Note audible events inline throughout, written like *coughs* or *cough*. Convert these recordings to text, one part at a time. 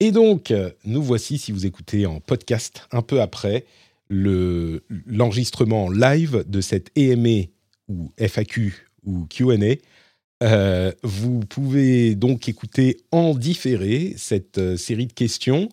Et donc, euh, nous voici, si vous écoutez en podcast un peu après, le- l'enregistrement live de cette EMA ou FAQ ou Q&A. Euh, vous pouvez donc écouter en différé cette euh, série de questions.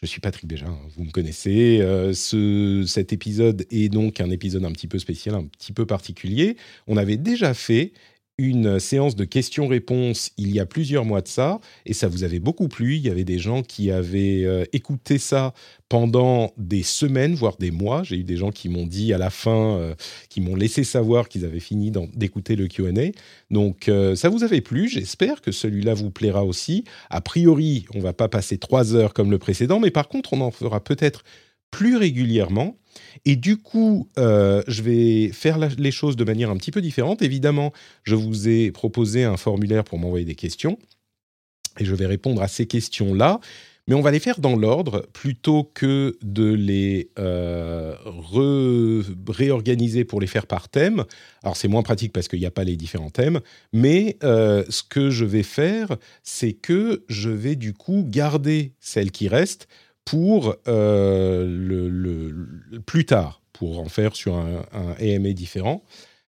Je suis Patrick Béja, hein, vous me connaissez. Ce, cet épisode est donc un épisode un petit peu spécial, un petit peu particulier. On avait déjà fait une séance de questions-réponses il y a plusieurs mois de ça, et ça vous avait beaucoup plu. Il y avait des gens qui avaient euh, écouté ça pendant des semaines, voire des mois. J'ai eu des gens qui m'ont dit à la fin, euh, qui m'ont laissé savoir qu'ils avaient fini d'écouter le Q&A. Donc euh, ça vous avait plu. J'espère que celui-là vous plaira aussi. A priori, on va pas passer trois heures comme le précédent, mais par contre, on en fera peut-être plus régulièrement. Et du coup, euh, je vais faire les choses de manière un petit peu différente. Évidemment, je vous ai proposé un formulaire pour m'envoyer des questions. Et je vais répondre à ces questions-là. Mais on va les faire dans l'ordre plutôt que de les euh, réorganiser pour les faire par thème. Alors c'est moins pratique parce qu'il n'y a pas les différents thèmes. Mais euh, ce que je vais faire, c'est que je vais du coup garder celles qui restent pour euh, le, plus tard, pour en faire sur un, un AMA différent.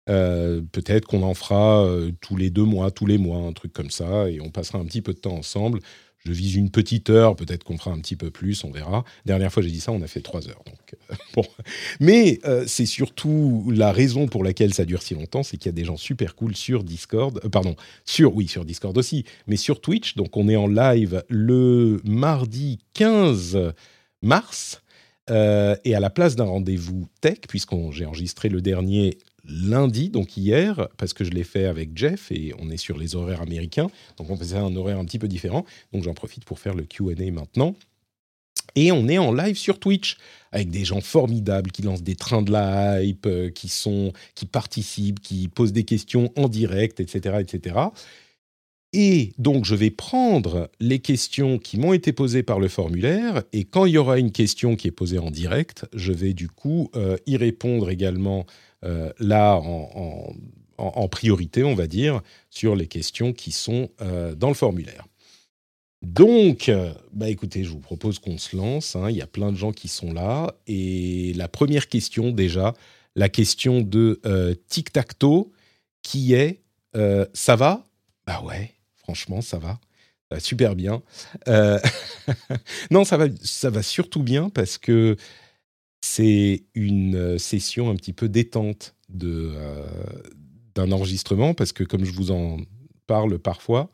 Euh, Peut-être qu'on en fera euh, tous les deux mois, tous les mois, un truc comme ça, et on passera un petit peu de temps ensemble. Je vise une petite heure, peut-être qu'on fera un petit peu plus, on verra. Dernière fois j'ai dit ça, on a fait trois heures. Donc, euh. *laughs* Mais euh, c'est surtout la raison pour laquelle ça dure si longtemps, c'est qu'il y a des gens super cool sur Discord, euh, pardon, sur, oui, sur Discord aussi, mais sur Twitch. Donc on est en live le mardi 15 mars. Et à la place d'un rendez-vous tech, puisqu'on j'ai enregistré le dernier lundi, donc hier, parce que je l'ai fait avec Jeff et on est sur les horaires américains, donc on faisait un horaire un petit peu différent. Donc j'en profite pour faire le Q&A maintenant. Et on est en live sur Twitch avec des gens formidables qui lancent des trains de la hype, euh, qui sont, qui participent, qui posent des questions en direct, etc., etc. Et donc, je vais prendre les questions qui m'ont été posées par le formulaire, et quand il y aura une question qui est posée en direct, je vais du coup euh, y répondre également euh, là en, priorité, on va dire, sur les questions qui sont euh, dans le formulaire. Donc, euh, bah écoutez, je vous propose qu'on se lance. hein. Il y a plein de gens qui sont là. Et la première question, déjà, la question de Tic Tac Toe, qui est Ça va? Bah ouais, franchement, ça va. Va super bien. *laughs* Non, ça va, ça va surtout bien parce que c'est une euh, session un petit peu détente de, euh, d'un enregistrement parce que, comme je vous en parle parfois,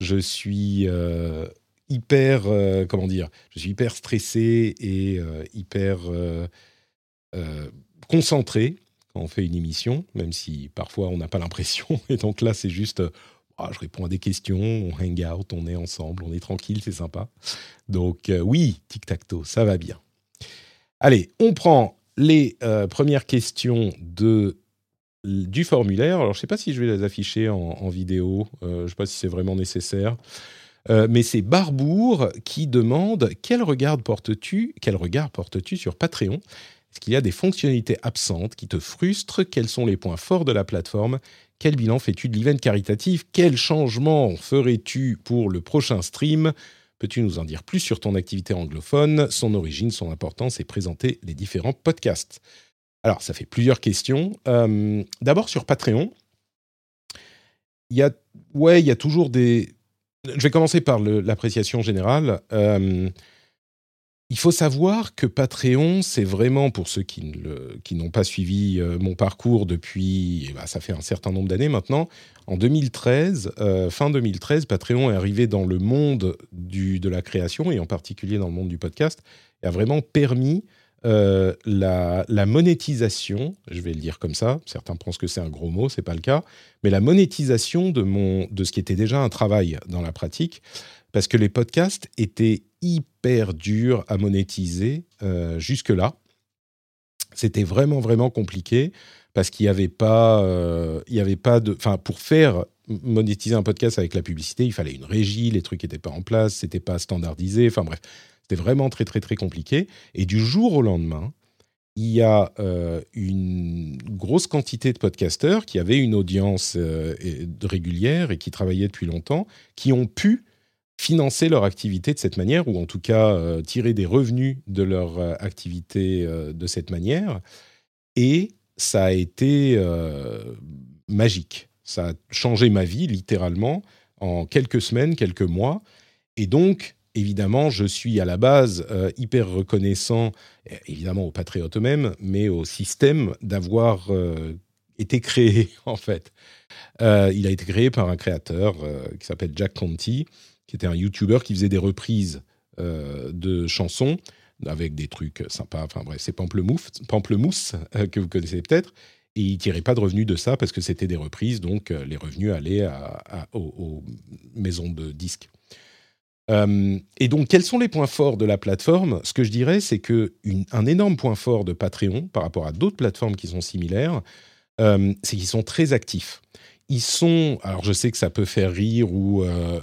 je suis euh, hyper, comment dire, je suis hyper stressé et hyper concentré quand on fait une émission, même si parfois on n'a pas l'impression. *laughs* Et donc là, c'est juste, ah, je réponds à des questions, on hang out, on est ensemble, on est tranquille, c'est sympa. Donc oui, tic-tac-toe, ça va bien. Allez, on prend les euh, premières questions du formulaire. Alors, je ne sais pas si je vais les afficher en, vidéo. euh, je ne sais pas si c'est vraiment nécessaire. Euh, mais c'est Barbour qui demande quel regard portes-tu Quel regard portes-tu sur Patreon? Est-ce qu'il y a des fonctionnalités absentes qui te frustrent? Quels sont les points forts de la plateforme? Quel bilan fais-tu de l'event caritatif? Quel changement ferais-tu pour le prochain stream? Peux-tu nous en dire plus sur ton activité anglophone, son origine, son importance et présenter les différents podcasts? Alors, ça fait plusieurs questions. Euh, D'abord sur Patreon, il y a, ouais, il y a toujours des. Je vais commencer par l'appréciation générale. Euh, il faut savoir que Patreon, c'est vraiment pour ceux qui n'ont pas suivi euh, mon parcours depuis, eh ben, ça fait un certain nombre d'années maintenant. En 2013, euh, fin 2013, Patreon est arrivé dans le monde de la création et en particulier dans le monde du podcast et a vraiment permis euh, la, la, monétisation, je vais le dire comme ça, certains pensent que c'est un gros mot, c'est pas le cas, mais la monétisation de, mon, de ce qui était déjà un travail dans la pratique, parce que les podcasts étaient hyper durs à monétiser euh, jusque-là. C'était vraiment, vraiment compliqué parce qu'il n'y avait pas, euh, avait pas de, enfin, pour faire monétiser un podcast avec la publicité, il fallait une régie, les trucs n'étaient pas en place, c'était pas standardisé, enfin bref, c'était vraiment très très très compliqué. Et du jour au lendemain, il y a euh, une grosse quantité de podcasteurs qui avaient une audience régulière et qui travaillaient depuis longtemps, qui ont pu financer leur activité de cette manière, ou en tout cas euh, tirer des revenus de leur activité de cette manière. Et ça a été magique. Ça a changé ma vie littéralement en quelques semaines, quelques mois. Et donc, évidemment, je suis à la base euh, hyper reconnaissant, évidemment aux patriotes eux-mêmes, mais au système d'avoir euh, été créé, *laughs* en fait. Euh, il a été créé par un créateur qui s'appelle Jack Conti, qui était un YouTuber qui faisait des reprises de chansons avec des trucs sympas. Enfin bref, c'est Pamplemousse, Pamplemousse que vous connaissez peut-être. Et il tirait pas de revenus de ça parce que c'était des reprises, donc les revenus allaient aux maisons de disques. Euh, et donc, quels sont les points forts de la plateforme? Ce que je dirais, c'est que un énorme point fort de Patreon par rapport à d'autres plateformes qui sont similaires, euh, c'est qu'ils sont très actifs. Ils sont, alors je sais que ça peut faire rire ou euh,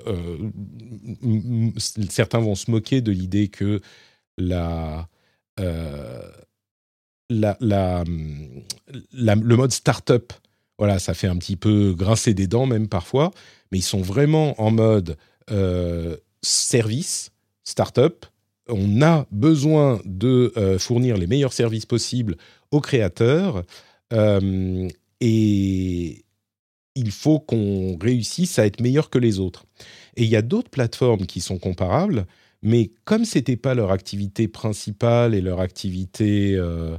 certains vont se moquer de l'idée que la, la, le mode startup, voilà, ça fait un petit peu grincer des dents même parfois, mais ils sont vraiment en mode service, start-up, on a besoin de euh, fournir les meilleurs services possibles aux créateurs euh, et il faut qu'on réussisse à être meilleur que les autres. Et il y a d'autres plateformes qui sont comparables, mais comme ce n'était pas leur activité principale et leur activité, euh,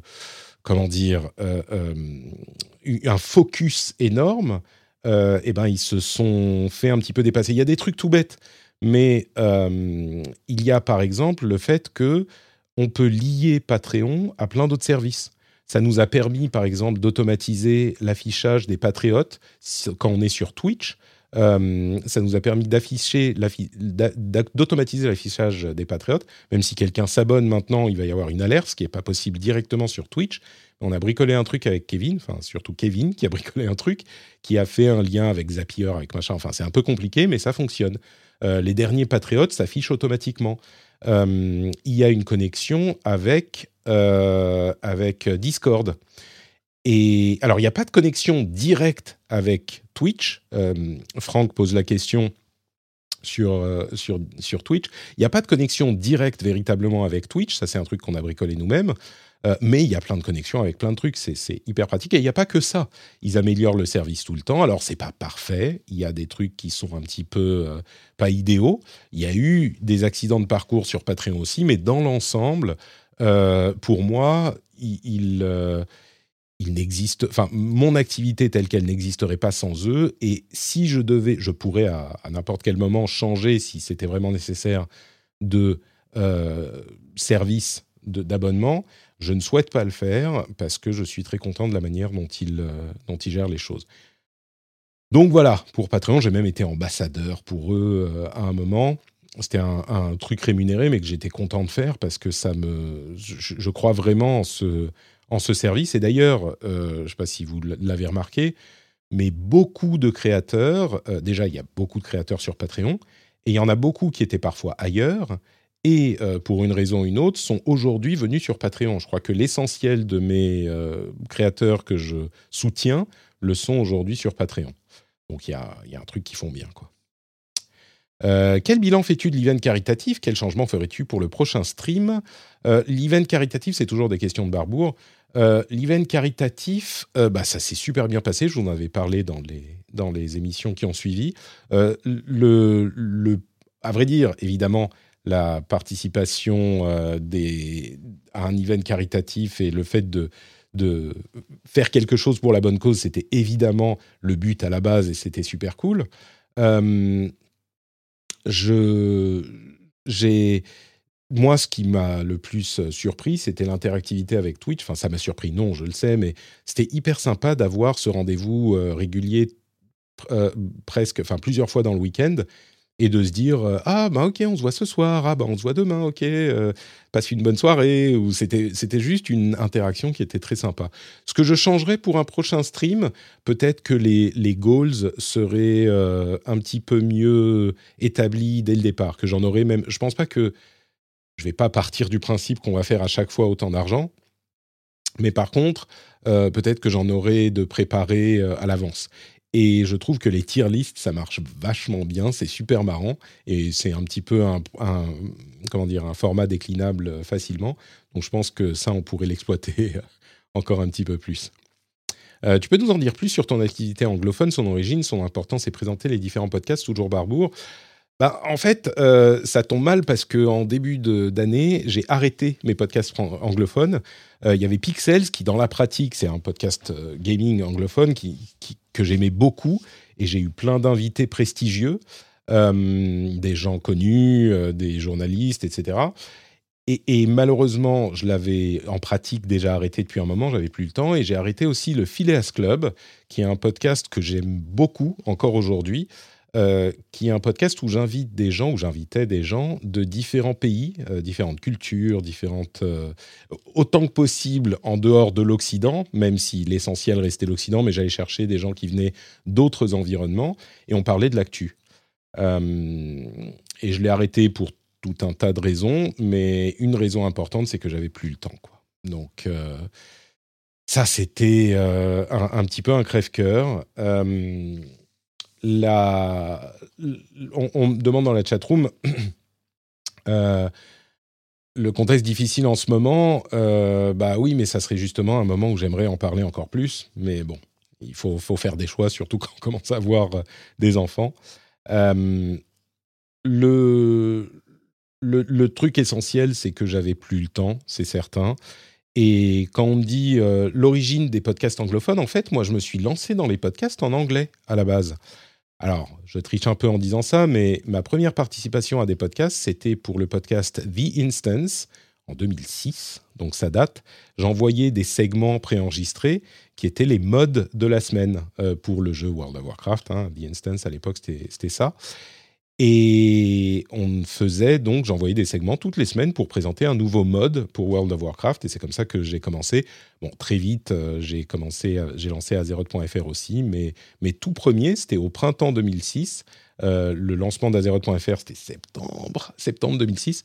comment dire, un focus énorme, eh ben, ils se sont fait un petit peu dépasser. Il y a des trucs tout bêtes. Mais euh, il y a par exemple le fait que on peut lier Patreon à plein d'autres services. Ça nous a permis, par exemple, d'automatiser l'affichage des patriotes quand on est sur Twitch. Euh, ça nous a permis d'afficher, d'automatiser l'affichage des patriotes. Même si quelqu'un s'abonne maintenant, il va y avoir une alerte, ce qui n'est pas possible directement sur Twitch. On a bricolé un truc avec Kevin, enfin surtout Kevin qui a *laughs* bricolé un truc, qui a fait un lien avec Zapier, avec machin. Enfin, c'est un peu compliqué, mais ça fonctionne. Euh, les derniers Patriotes s'affichent automatiquement. Euh, il y a une connexion avec, euh, avec Discord. Et alors, il n'y a pas de connexion directe avec Twitch. Franck pose la question sur, sur, sur Twitch. Il n'y a pas de connexion directe véritablement avec Twitch. Ça, c'est un truc qu'on a bricolé nous-mêmes. Euh, mais il y a plein de connexions avec plein de trucs, c'est hyper pratique. Et il n'y a pas que ça. Ils améliorent le service tout le temps. Alors, c'est pas parfait. Il y a des trucs qui sont un petit peu euh, pas idéaux. Il y a eu des accidents de parcours sur Patreon aussi, mais dans l'ensemble, euh, pour moi, il, il enfin, mon activité telle qu'elle n'existerait pas sans eux. Et si je devais, je pourrais à n'importe quel moment changer, si c'était vraiment nécessaire, de service d'abonnement. Je ne souhaite pas le faire parce que je suis très content de la manière dont il, euh, les choses. Donc voilà, pour Patreon, j'ai même été ambassadeur pour eux euh, à un moment. C'était un, truc rémunéré, mais que j'étais content de faire parce que ça me, je, crois vraiment en ce, en ce service. Et d'ailleurs, euh, je ne sais pas si vous l'avez remarqué, mais beaucoup de créateurs, déjà il y a beaucoup de créateurs sur Patreon, et il y en a beaucoup qui étaient parfois ailleurs, et euh, pour une raison ou une autre, sont aujourd'hui venus sur Patreon. Je crois que l'essentiel de mes euh, créateurs que je soutiens le sont aujourd'hui sur Patreon. Donc il y a, un truc qui font bien. Euh, quel bilan fais-tu de l'event caritatif? Quel changement ferais-tu pour le prochain stream? L'event caritatif, c'est toujours des questions de Barbour. l'event caritatif, bah, ça s'est super bien passé. Je vous en avais parlé dans les, émissions qui ont suivi. le, à vrai dire, évidemment, la participation euh, à un event caritatif et le fait de, faire quelque chose pour la bonne cause, c'était évidemment le but à la base et c'était super cool. Euh, je, j'ai moi, ce qui m'a le plus surpris, c'était l'interactivité avec Twitch. Enfin, ça m'a surpris, non, je le sais, mais c'était hyper sympa d'avoir ce rendez-vous régulier presque, enfin plusieurs fois dans le week-end et de se dire euh, ah bah ok on se voit ce soir. Ah bah on se voit demain. Ok euh, passe une bonne soirée ou c'était c'était juste une interaction qui était très sympa. Ce que je changerais pour un prochain stream peut-être que les les goals seraient euh, un petit peu mieux établis dès le départ que j'en aurais même je pense pas que je vais pas partir du principe qu'on va faire à chaque fois autant d'argent. Mais par contre, peut-être que j'en aurais de préparer à l'avance. Et je trouve que les tier lists, ça marche vachement bien, c'est super marrant et c'est un petit peu un, comment dire, un format déclinable facilement. Donc je pense que ça, on pourrait l'exploiter *laughs* encore un petit peu plus. Euh, tu peux nous en dire plus sur ton activité anglophone, son origine, son importance et présenter les différents podcasts toujours Barbour bah, en fait, euh, ça tombe mal parce qu'en début d'année, j'ai arrêté mes podcasts anglophones. Euh, il y avait Pixels qui, dans la pratique, c'est un podcast euh, gaming anglophone que j'aimais beaucoup et j'ai eu plein d'invités prestigieux, des gens connus, des journalistes, etc. Et, et, malheureusement, je l'avais en pratique déjà arrêté depuis un moment, j'avais plus le temps, et j'ai arrêté aussi le Phileas Club, qui est un podcast que j'aime beaucoup encore aujourd'hui, euh, qui est un podcast où j'invite des gens, où j'invitais des gens de différents pays, euh, différentes cultures, différentes, euh, autant que possible en dehors de l'Occident, même si l'essentiel restait l'Occident, mais j'allais chercher des gens qui venaient d'autres environnements et on parlait de l'actu. et je l'ai arrêté pour tout un tas de raisons, mais une raison importante, c'est que j'avais plus le temps. Donc ça, c'était un, un, petit peu un crève-cœur on, me demande dans la chatroom *clears throat* euh, le contexte difficile en ce moment. Euh, bah oui, mais ça serait justement un moment où j'aimerais en parler encore plus. Mais bon, il faut, faire des choix, surtout *laughs* quand on commence à avoir euh, des enfants. le, le, le, truc essentiel, c'est que j'avais plus le temps, c'est certain. Et quand on me dit l'origine des podcasts anglophones, en fait, moi, je me suis lancé dans les podcasts en anglais à la base. Alors, je triche un peu en disant ça, mais ma première participation à des podcasts, c'était pour le podcast The Instance en 2006, donc ça date. J'envoyais des segments préenregistrés qui étaient les modes de la semaine euh, pour le jeu World of Warcraft. Hein. The Instance, à l'époque, c'était ça. Et on faisait donc, j'envoyais des segments toutes les semaines pour présenter un nouveau mode pour World of Warcraft. Et c'est comme ça que j'ai commencé. Bon, très vite, euh, j'ai commencé, euh, j'ai lancé Azeroth.fr aussi, mais mes tout premiers, c'était au printemps 2006. Euh, le lancement d'Azeroth.fr, c'était septembre, septembre 2006.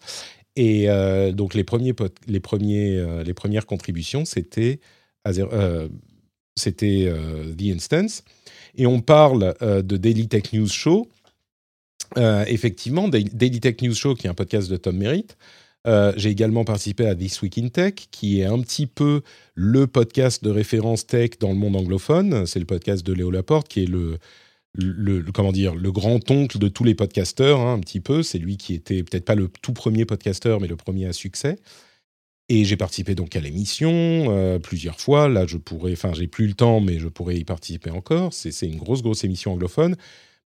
Et donc les premiers, les premiers, les premières contributions, c'était c'était The Instance. Et on parle de Daily Tech News Show euh, effectivement, Daily Tech News Show, qui est un podcast de Tom Merritt. Euh, j'ai également participé à This Week in Tech, qui est un petit peu le podcast de référence tech dans le monde anglophone. C'est le podcast de Léo Laporte, qui est le, comment dire, le grand-oncle de tous les podcasteurs, hein, un petit peu. C'est lui qui était peut-être pas le tout premier podcasteur, mais le premier à succès. Et j'ai participé donc à l'émission euh, plusieurs fois. Là, je pourrais, enfin, j'ai plus le temps, mais je pourrais y participer encore. C'est une grosse, grosse émission anglophone.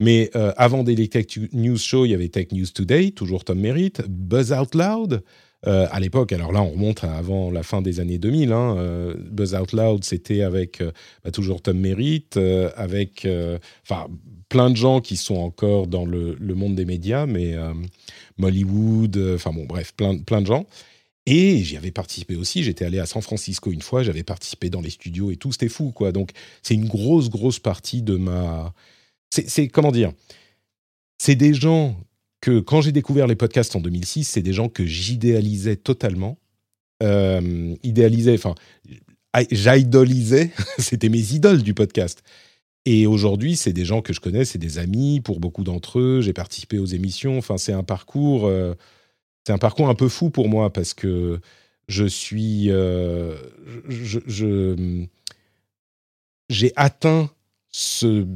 Mais euh, avant Daily Tech News Show, il y avait Tech News Today, toujours Tom Merritt, Buzz Out Loud. Euh, à l'époque, alors là, on remonte avant la fin des années 2000. Hein, euh, Buzz Out Loud, c'était avec bah, toujours Tom Merritt, avec enfin plein de gens qui sont encore dans le, monde des médias, mais Mollywood, enfin bon, bref, plein, plein de gens. Et j'y avais participé aussi. J'étais allé à San Francisco une fois. J'avais participé dans les studios et tout. C'était fou, quoi. Donc, c'est une grosse, grosse partie de ma c'est comment dire? C'est des gens que quand j'ai découvert les podcasts en 2006, c'est des gens que j'idéalisais totalement. Euh, idéalisais, enfin, j'idolisais, *laughs* c'était mes idoles du podcast. Et aujourd'hui, c'est des gens que je connais, c'est des amis pour beaucoup d'entre eux. J'ai participé aux émissions. Enfin, c'est un parcours, euh, c'est un parcours un peu fou pour moi parce que je suis, euh, je, j'ai atteint ce,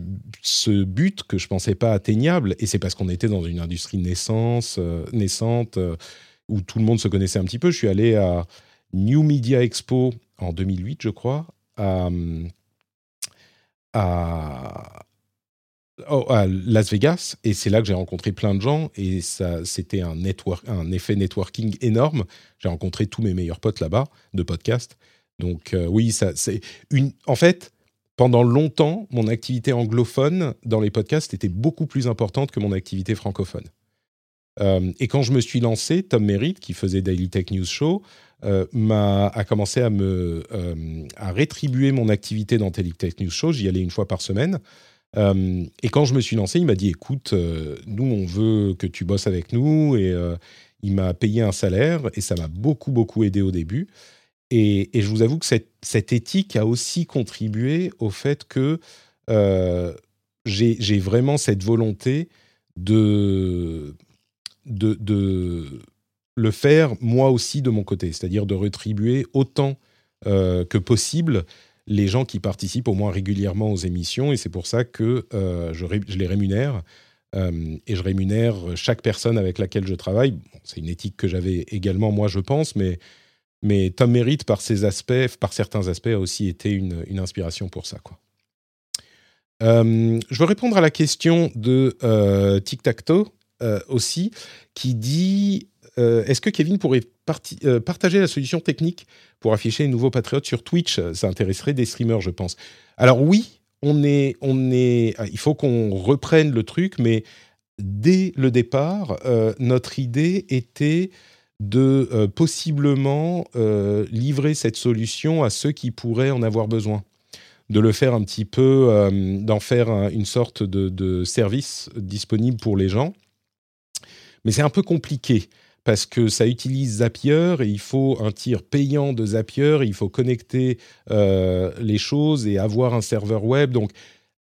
ce, but que je pensais pas atteignable, et c'est parce qu'on était dans une industrie naissance, euh, naissante, euh, où tout le monde se connaissait un petit peu. Je suis allé à New Media Expo en 2008, je crois, à, oh, à Las Vegas et c'est là que j'ai rencontré plein de gens et ça c'était un effet networking énorme j'ai rencontré tous mes meilleurs potes là-bas de podcast donc euh, oui ça c'est une en fait pendant longtemps mon activité anglophone dans les podcasts était beaucoup plus importante que mon activité francophone euh, et quand je me suis lancé Tom Merritt qui faisait Daily Tech News Show euh, a commencé à me à rétribuer mon activité dans Daily Tech News Show j'y allais une fois par semaine euh, et quand je me suis lancé, il m'a dit écoute, euh, nous, on veut que tu bosses avec nous. Et euh, il m'a payé un salaire et ça m'a beaucoup, beaucoup aidé au début. Et, je vous avoue que cette, éthique a aussi contribué au fait que j'ai vraiment cette volonté de, de, le faire moi aussi de mon côté, c'est-à-dire de rétribuer autant que possible les gens qui participent au moins régulièrement aux émissions, et c'est pour ça que euh, je, les rémunère. Euh, et je rémunère chaque personne avec laquelle je travaille. c'est une éthique que j'avais également, moi, je pense, mais, mais Tom Merritt, par, aspects, par certains aspects, a aussi été une, inspiration pour ça. Euh, je veux répondre à la question de Tic Tac Toe aussi, qui dit Est-ce que Kevin pourrait partager la solution technique pour afficher les nouveaux patriotes sur Twitch? Ça intéresserait des streamers, je pense. Alors oui, on est, on est, ah, il faut qu'on reprenne le truc, mais dès le départ, euh, notre idée était de euh, possiblement euh, livrer cette solution à ceux qui pourraient en avoir besoin. De le faire un petit peu, d'en faire une sorte de, de, service disponible pour les gens. Mais c'est un peu compliqué parce que ça utilise Zapier et il faut un tir payant de Zapier, il faut connecter euh, les choses et avoir un serveur web. Donc,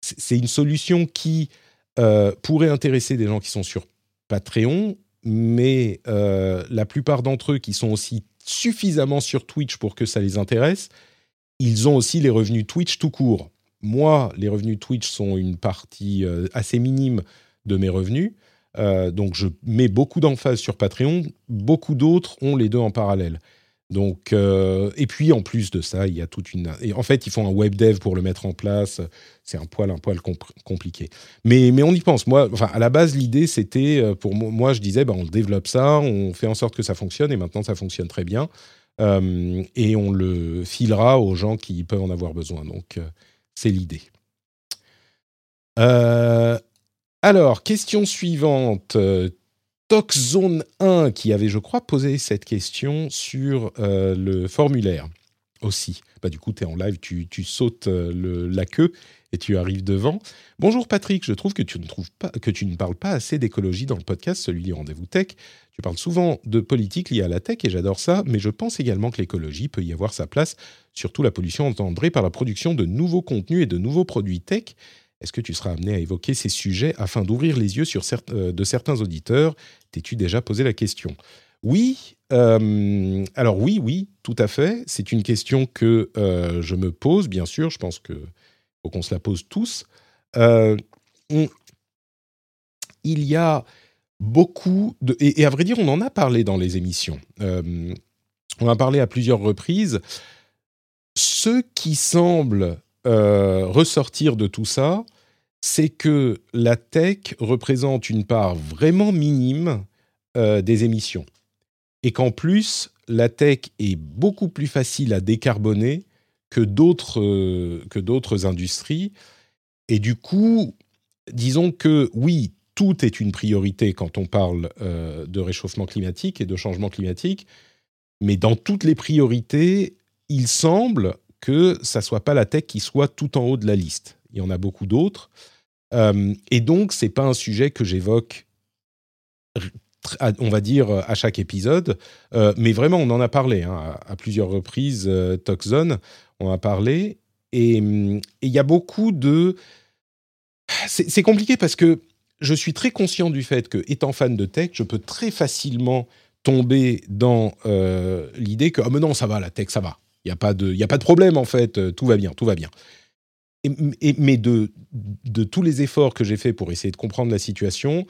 c'est une solution qui euh, pourrait intéresser des gens qui sont sur Patreon, mais euh, la plupart d'entre eux qui sont aussi suffisamment sur Twitch pour que ça les intéresse, ils ont aussi les revenus Twitch tout court. Moi, les revenus Twitch sont une partie assez minime de mes revenus. Euh, donc je mets beaucoup d'emphase sur Patreon. Beaucoup d'autres ont les deux en parallèle. Donc, euh, et puis en plus de ça, il y a toute une. Et en fait, ils font un web dev pour le mettre en place. C'est un poil, un poil compliqué. Mais, mais on y pense. Moi, enfin, à la base, l'idée, c'était euh, pour moi, je disais, ben, on développe ça, on fait en sorte que ça fonctionne, et maintenant, ça fonctionne très bien. et on le filera aux gens qui peuvent en avoir besoin. Donc, c'est l'idée. Euh, alors, question suivante. Euh, Toxzone 1 qui avait, je crois, posé cette question sur euh, le formulaire aussi. Bah, du coup, tu es en live, tu, sautes euh, la queue et tu arrives devant. Bonjour Patrick, je trouve que tu ne, que tu ne parles pas assez d'écologie dans le podcast, celui du Rendez-vous Tech. Tu parles souvent de politique liée à la tech et j'adore ça, mais je pense également que l'écologie peut y avoir sa place, surtout la pollution engendrée par la production de nouveaux contenus et de nouveaux produits tech. Est-ce que tu seras amené à évoquer ces sujets afin d'ouvrir les yeux sur euh, de certains auditeurs? T'es-tu déjà posé la question? Oui, euh, alors oui, oui, tout à fait. C'est une question que euh, je me pose, bien sûr. Je pense qu'il faut qu'on se la pose tous. il y a beaucoup de... Et, à vrai dire, on en a parlé dans les émissions. on en a parlé à plusieurs reprises. Ce qui semble ressortir de tout ça, c'est que la tech représente une part vraiment minime euh, des émissions. Et qu'en plus, la tech est beaucoup plus facile à décarboner que d'autres, euh, que d'autres industries. Et du coup, disons que oui, tout est une priorité quand on parle euh, de réchauffement climatique et de changement climatique, mais dans toutes les priorités, il semble que ça soit pas la tech qui soit tout en haut de la liste. Il y en a beaucoup d'autres. Euh, et donc, c'est pas un sujet que j'évoque, on va dire, à chaque épisode. Euh, mais vraiment, on en a parlé hein, à, plusieurs reprises. Euh, Toxzone, on a parlé. Et il y a beaucoup de. C'est compliqué parce que je suis très conscient du fait que, étant fan de tech, je peux très facilement tomber dans l'idée que, ah, mais non, ça va, la tech, ça va. Il n'y a, pas de, a pas de problème, en fait, tout va bien, tout va bien mais de, de tous les efforts que j'ai faits pour essayer de comprendre la situation,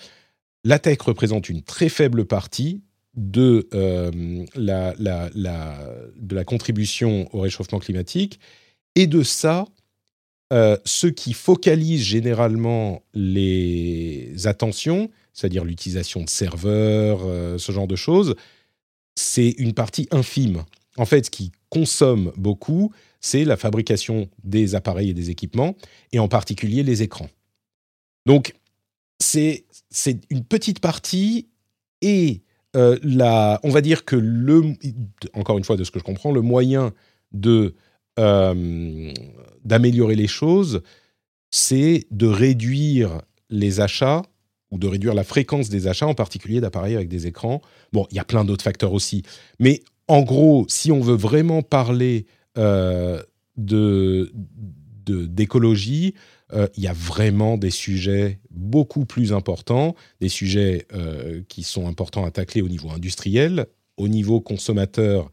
la tech représente une très faible partie de, euh, la, la, la, de la contribution au réchauffement climatique. Et de ça, ce qui focalise généralement les attentions, c'est-à-dire l'utilisation de serveurs, ce genre de choses, c'est une partie infime. En fait, ce qui consomme beaucoup, c'est la fabrication des appareils et des équipements, et en particulier les écrans. Donc, c'est une petite partie et euh, on va dire que le, encore une fois de ce que je comprends, le moyen de euh, d'améliorer les choses, c'est de réduire les achats ou de réduire la fréquence des achats, en particulier d'appareils avec des écrans. Bon, il y a plein d'autres facteurs aussi, mais en gros, si on veut vraiment parler euh, d'écologie, euh, il y a vraiment des sujets beaucoup plus importants, des sujets euh, qui sont importants à tacler au niveau industriel, au niveau consommateur,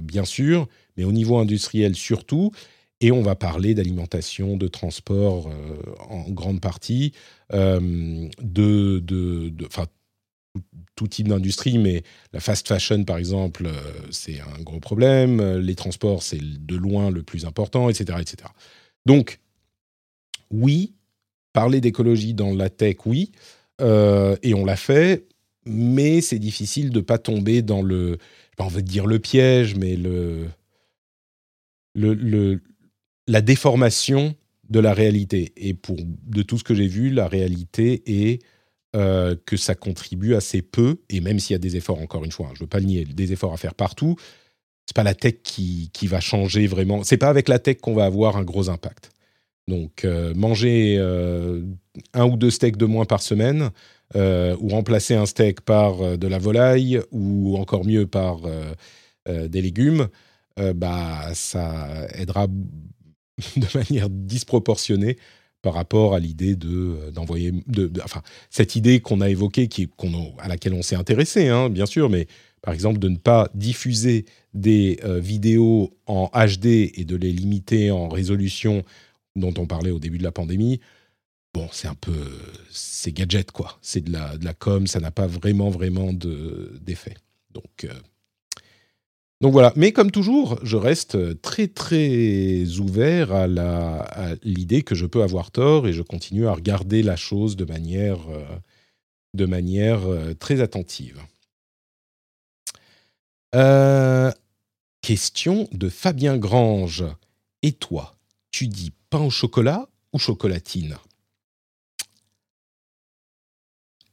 bien sûr, mais au niveau industriel surtout. Et on va parler d'alimentation, de transport en grande partie, de tout type d'industrie, mais la fast fashion, par exemple, c'est un gros problème. Les transports, c'est de loin le plus important, etc. etc. Donc, oui, parler d'écologie dans la tech, oui, euh, et on l'a fait, mais c'est difficile de ne pas tomber dans le, on veut dire le piège, mais le, le, la déformation de la réalité. Et pour de tout ce que j'ai vu, la réalité est euh, que ça contribue assez peu, et même s'il y a des efforts, encore une fois, hein, je ne veux pas le nier, des efforts à faire partout, c'est pas la tech qui, qui va changer vraiment. C'est pas avec la tech qu'on va avoir un gros impact. Donc, euh, manger euh, un ou deux steaks de moins par semaine, ou remplacer un steak par de la volaille, ou encore mieux par des légumes, bah, ça aidera *laughs* de manière disproportionnée par rapport à l'idée de d'envoyer, de, enfin, cette idée qu'on a évoquée, qui, à laquelle on s'est intéressé, hein, bien sûr, mais par exemple de ne pas diffuser des vidéos en HD et de les limiter en résolution dont on parlait au début de la pandémie, bon, c'est un peu, c'est gadget quoi. C'est de la, de la com, ça n'a pas vraiment, vraiment d'effet. donc, euh, donc voilà. Mais comme toujours, je reste très, très ouvert à l'idée que je peux avoir tort et je continue à regarder la chose de manière, euh, euh, très attentive. question de Fabien Grange. Et toi, tu dis pain au chocolat ou chocolatine?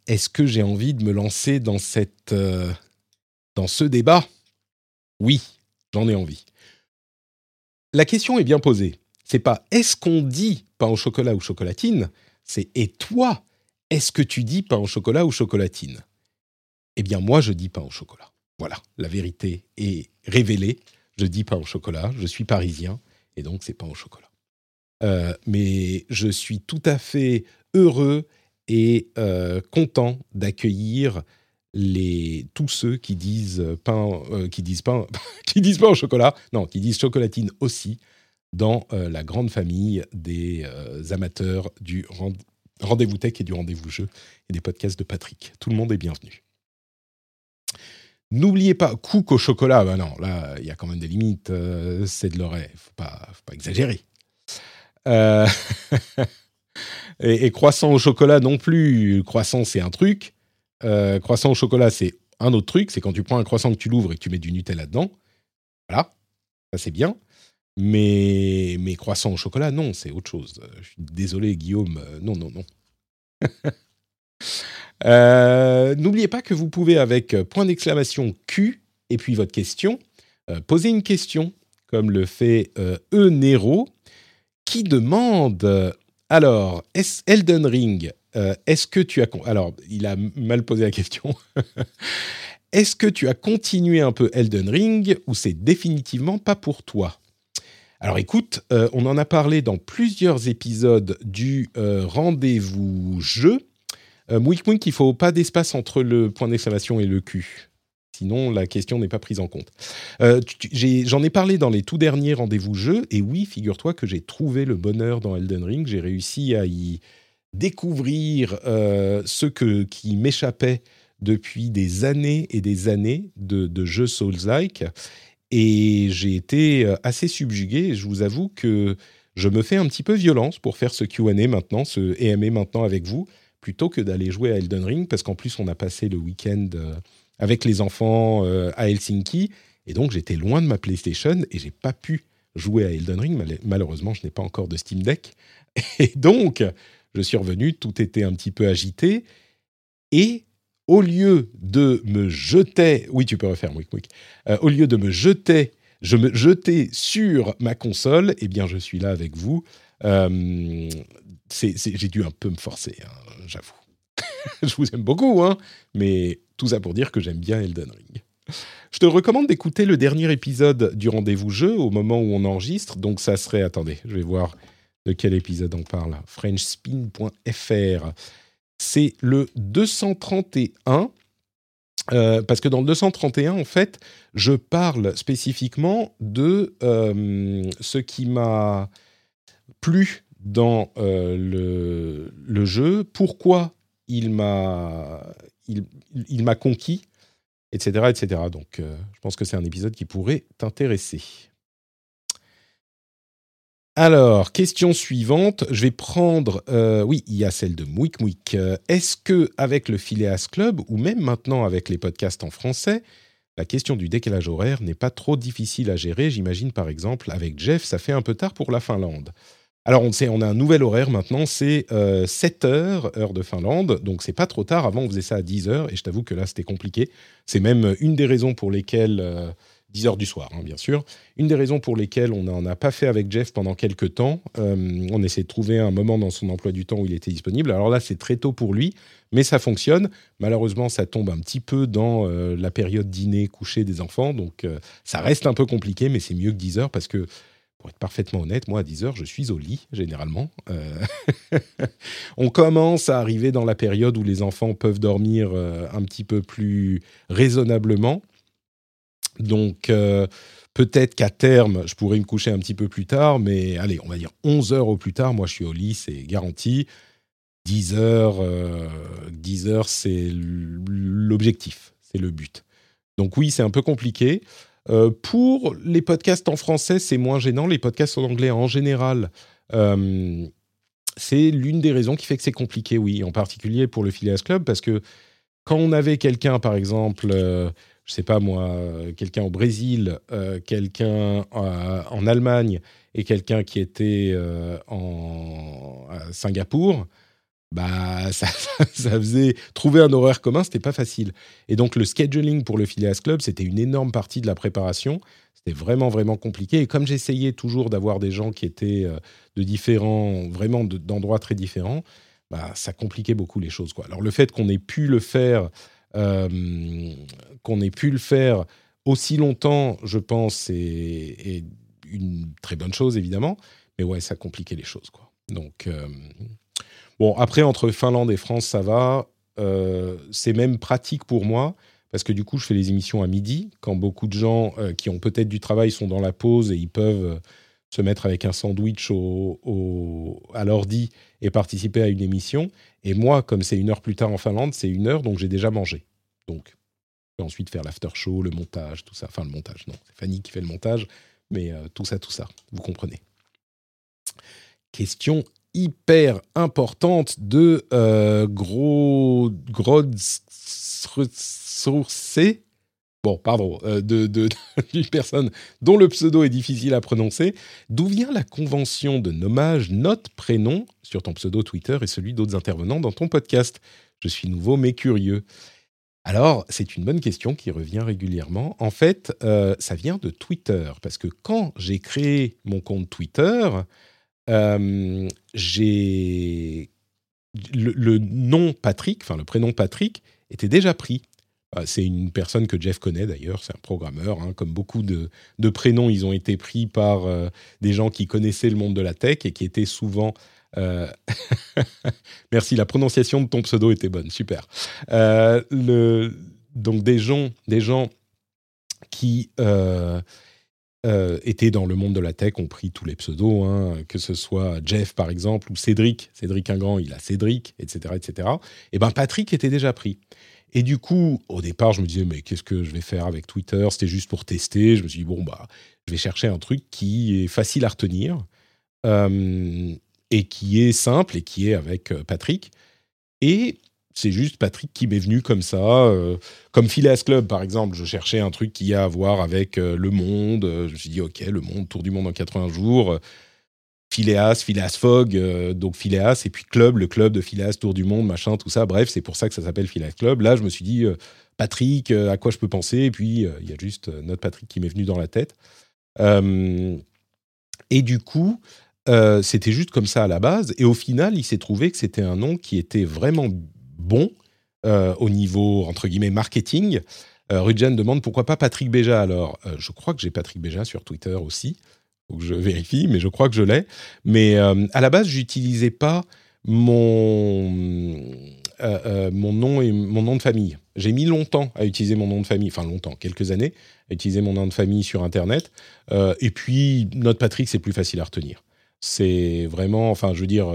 Est-ce que j'ai envie de me lancer dans, cette, euh, dans ce débat? Oui, j'en ai envie. La question est bien posée. C'est pas est-ce qu'on dit pain au chocolat ou chocolatine, c'est et toi, est-ce que tu dis pain au chocolat ou chocolatine? Eh bien moi je dis pain au chocolat. Voilà, la vérité est révélée. Je dis pain au chocolat, je suis parisien et donc c'est pain au chocolat. Euh, mais je suis tout à fait heureux et euh, content d'accueillir les tous ceux qui disent pain, euh, qui disent pain, *laughs* qui disent pain au chocolat, non, qui disent chocolatine aussi dans la grande famille des amateurs du rendez-vous tech et du rendez-vous jeu et des podcasts de Patrick. Tout le monde est bienvenu. N'oubliez pas, cook au chocolat, ben non, là, il y a quand même des limites, c'est de l'oreille, faut pas, faut pas exagérer. Euh, *laughs* et, croissant au chocolat non plus. Croissant, c'est un truc. Euh, croissant au chocolat, c'est un autre truc. C'est quand tu prends un croissant que tu l'ouvres et que tu mets du Nutella dedans. Voilà, ça c'est bien. Mais, mais croissant au chocolat, non, c'est autre chose. Je suis désolé, Guillaume. Euh, non, non, non. *laughs* N'oubliez pas que vous pouvez, avec point d'exclamation Q et puis votre question, poser une question, comme le fait E. Nero qui demande alors, est Elden Ring, euh, est-ce que tu as. Alors, il a mal posé la question. *laughs* est-ce que tu as continué un peu Elden Ring ou c'est définitivement pas pour toi? Alors écoute, euh, on en a parlé dans plusieurs épisodes du euh, rendez-vous jeu. Mouik Mouik, il faut pas d'espace entre le point d'exclamation et le Q. Sinon, la question n'est pas prise en compte. J'en ai, parlé dans les tout derniers rendez-vous jeux, et oui, figure-toi que j'ai trouvé le bonheur dans Elden Ring. J'ai réussi à y découvrir euh, ce que, qui m'échappait depuis des années et des années de, jeux Souls-like. Et j'ai été euh, assez subjugué. Je vous avoue que je me fais un petit peu violence pour faire ce Q&A maintenant, ce EMA maintenant avec vous, plutôt que d'aller jouer à Elden Ring, parce qu'en plus on a passé le week-end euh, avec les enfants à Helsinki, et donc j'étais loin de ma PlayStation et j'ai pas pu jouer à Elden Ring. Malheureusement, je n'ai pas encore de Steam Deck, *laughs* et donc je suis revenu, tout était un petit peu agité, et au lieu de me jeter, oui tu peux refaire, oui, oui. Euh, au lieu de me jeter, je me jetais sur ma console, eh bien je suis là avec vous. Euh, j'ai dû un peu me forcer, hein, j'avoue. *laughs* je vous aime beaucoup, hein, mais tout ça pour dire que j'aime bien Elden Ring. Je te recommande d'écouter le dernier épisode du rendez-vous jeu au moment où on enregistre. Donc ça serait, attendez, je vais voir de quel épisode on parle? Frenchspin.fr. C'est le 231. Euh, parce que dans le 231, en fait, je parle spécifiquement de euh, ce qui m'a plu dans euh, le, jeu, pourquoi il m'a il, il m'a conquis, etc., etc. Donc, je pense que c'est un épisode qui pourrait t'intéresser. Alors, question suivante. Je vais prendre. Euh, oui, il y a celle de Mouik Mouik. Euh, est-ce que avec le Phileas Club ou même maintenant avec les podcasts en français, la question du décalage horaire n'est pas trop difficile à gérer J'imagine par exemple avec Jeff, ça fait un peu tard pour la Finlande. Alors on sait, on a un nouvel horaire maintenant, c'est 7 euh, heures, heure de Finlande, donc c'est pas trop tard. Avant on faisait ça à 10 heures et je t'avoue que là c'était compliqué. C'est même une des raisons pour lesquelles 10 heures du soir, hein, bien sûr. Une des raisons pour lesquelles on n'en a pas fait avec Jeff pendant quelques temps, euh, on essaie de trouver un moment dans son emploi du temps où il était disponible. Alors là, c'est très tôt pour lui, mais ça fonctionne. Malheureusement, ça tombe un petit peu dans euh, la période dîner, coucher des enfants, donc euh, ça reste un peu compliqué, mais c'est mieux que 10 heures parce que pour être parfaitement honnête, moi, à 10 heures, je suis au lit, généralement. *laughs* on commence à arriver dans la période où les enfants peuvent dormir un petit peu plus raisonnablement. Donc, euh, peut-être qu'à terme, je pourrais me coucher un petit peu plus tard, mais allez, on va dire 11 heures au plus tard. Moi, je suis au lit, c'est garanti. 10 heures, 10 euh, heures c'est l'objectif, c'est le but. Donc, oui, c'est un peu compliqué. Euh, pour les podcasts en français, c'est moins gênant. Les podcasts en anglais, en général, c'est l'une des raisons qui fait que c'est compliqué, oui, en particulier pour le Phileas Club, parce que quand on avait quelqu'un, par exemple, je sais pas moi, quelqu'un au Brésil, euh, quelqu'un euh, en Allemagne et quelqu'un qui était euh, en à Singapour, bah *laughs* ça, faisait trouver un horaire commun, c'était pas facile. Et donc le scheduling pour le Phileas Club, c'était une énorme partie de la préparation. C'était vraiment vraiment compliqué. Et comme j'essayais toujours d'avoir des gens qui étaient de différents, vraiment d'endroits très différents, bah ça compliquait beaucoup les choses. Quoi. Alors le fait qu'on ait pu le faire euh, qu'on ait pu le faire aussi longtemps, je pense, c'est une très bonne chose, évidemment. Mais ouais, ça compliquait les choses, quoi. Donc, euh, bon, après, entre Finlande et France, ça va. Euh, c'est même pratique pour moi, parce que du coup, je fais les émissions à midi, quand beaucoup de gens qui ont peut-être du travail sont dans la pause et ils peuvent se mettre avec un sandwich au, à l'ordi et participer à une émission. Et moi, comme c'est une heure plus tard en Finlande, c'est une heure, donc j'ai déjà mangé. Donc, je peux ensuite faire l'after show, le montage, tout ça. Enfin, le montage, non, c'est Fanny qui fait le montage, mais euh, tout ça, tout ça, vous comprenez. Question hyper importante de euh, Gros Sourcé bon, pardon, euh, de, d'une *laughs* personne dont le pseudo est difficile à prononcer, d'où vient la convention de nommage note prénom sur ton pseudo Twitter et celui d'autres intervenants dans ton podcast? Je suis nouveau mais curieux. Alors, c'est une bonne question qui revient régulièrement. En fait, euh, ça vient de Twitter, parce que quand j'ai créé mon compte Twitter, euh, j'ai le, nom Patrick, enfin le prénom Patrick, était déjà pris. Euh, c'est une personne que Jeff connaît d'ailleurs, c'est un programmeur. Hein. Comme beaucoup de, prénoms, ils ont été pris par euh, des gens qui connaissaient le monde de la tech et qui étaient souvent... Euh, *laughs* merci, la prononciation de ton pseudo était bonne, super. Donc des gens, des gens qui étaient dans le monde de la tech ont pris tous les pseudos, hein, que ce soit Jeff par exemple ou Cédric. Cédric Ingrand, il a Cédric, etc., etc. Et ben Patrick était déjà pris. Et du coup, au départ, je me disais, mais qu'est-ce que je vais faire avec Twitter? C'était juste pour tester. Je me suis dit, bon, bah, je vais chercher un truc qui est facile à retenir. et qui est simple et qui est avec Patrick. Et c'est juste Patrick qui m'est venu comme ça, euh, comme Phileas Club par exemple. Je cherchais un truc qui a à voir avec euh, le monde. je me suis dit, ok, le monde, tour du monde en 80 jours. Phileas, Phileas Fogg, euh, donc Phileas, et puis Club, le club de Phileas, Tour du Monde, machin, tout ça. Bref, c'est pour ça que ça s'appelle Phileas Club. Là, je me suis dit, Patrick, à quoi je peux penser? Et puis, il y a juste notre Patrick qui m'est venu dans la tête. et du coup, c'était juste comme ça à la base. Et au final, il s'est trouvé que c'était un nom qui était vraiment bon euh, au niveau, entre guillemets, marketing. Euh, Rudgen demande pourquoi pas Patrick Béja? Alors. Euh, je crois que j'ai Patrick Béja sur Twitter aussi. Faut que je vérifie, mais je crois que je l'ai. Mais à la base, j'utilisais pas mon mon nom et mon nom de famille. J'ai mis longtemps à utiliser mon nom de famille, enfin longtemps, quelques années, à utiliser mon nom de famille sur Internet. et puis notre Patrick, c'est plus facile à retenir. C'est vraiment, enfin, je veux dire,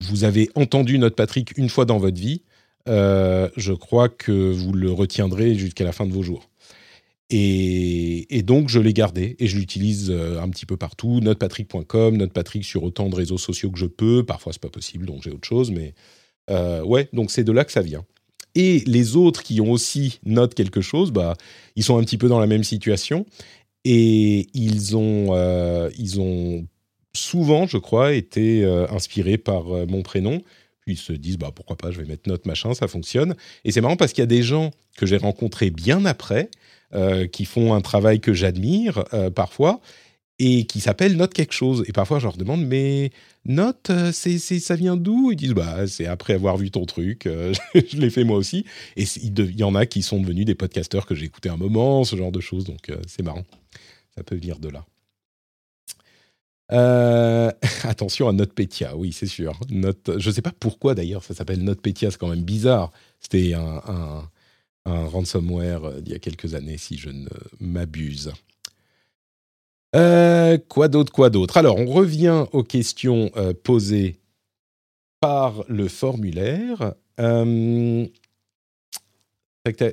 vous avez entendu notre Patrick une fois dans votre vie, euh, je crois que vous le retiendrez jusqu'à la fin de vos jours. Et, donc, je l'ai gardé et je l'utilise euh, un petit peu partout. Notepatrick.com, Notepatrick sur autant de réseaux sociaux que je peux. Parfois, c'est pas possible, donc j'ai autre chose. Mais euh, ouais, donc c'est de là que ça vient. Et les autres qui ont aussi note quelque chose, bah, ils sont un petit peu dans la même situation. Et ils ont, ils ont souvent, je crois, été euh, inspirés par euh, mon prénom. Ils se disent, bah, pourquoi pas, je vais mettre notre machin, ça fonctionne. Et c'est marrant parce qu'il y a des gens que j'ai rencontrés bien après, euh, qui font un travail que j'admire parfois, et qui s'appellent Note quelque chose. Et parfois, je leur demande, mais Note, c'est, ça vient d'où? Ils disent, bah, c'est après avoir vu ton truc, *laughs* je l'ai fait moi aussi. Et il y en a qui sont devenus des podcasteurs que j'ai écoutés un moment, ce genre de choses. Donc, c'est marrant. Ça peut venir de là. Euh, *laughs* attention à NotPetya, oui, c'est sûr. Je ne sais pas pourquoi d'ailleurs ça s'appelle NotPetya, c'est quand même bizarre. C'était un, ransomware euh, d'il y a quelques années, si je ne m'abuse. Euh, quoi d'autre, quoi d'autre? Alors, on revient aux questions posées par le formulaire.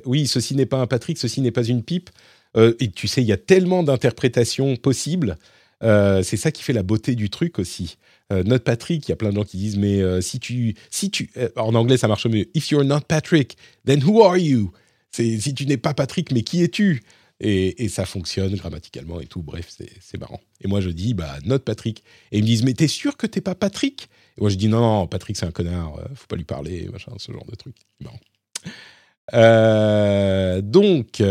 oui, ceci n'est pas un Patrick, ceci n'est pas une pipe. et tu sais, il y a tellement d'interprétations possibles euh, c'est ça qui fait la beauté du truc aussi. Euh, Not Patrick, il y a plein de gens qui disent mais euh, si tu si tu en anglais ça marche mieux. If you're not Patrick, then who are you? Si tu n'es pas Patrick, mais qui es-tu? Et, ça fonctionne grammaticalement et tout. Bref, c'est marrant. Et moi je dis bah Not Patrick. Et ils me disent mais t'es sûr que t'es pas Patrick? Et moi je dis non non Patrick c'est un connard, faut pas lui parler machin ce genre de truc. Marrant. donc,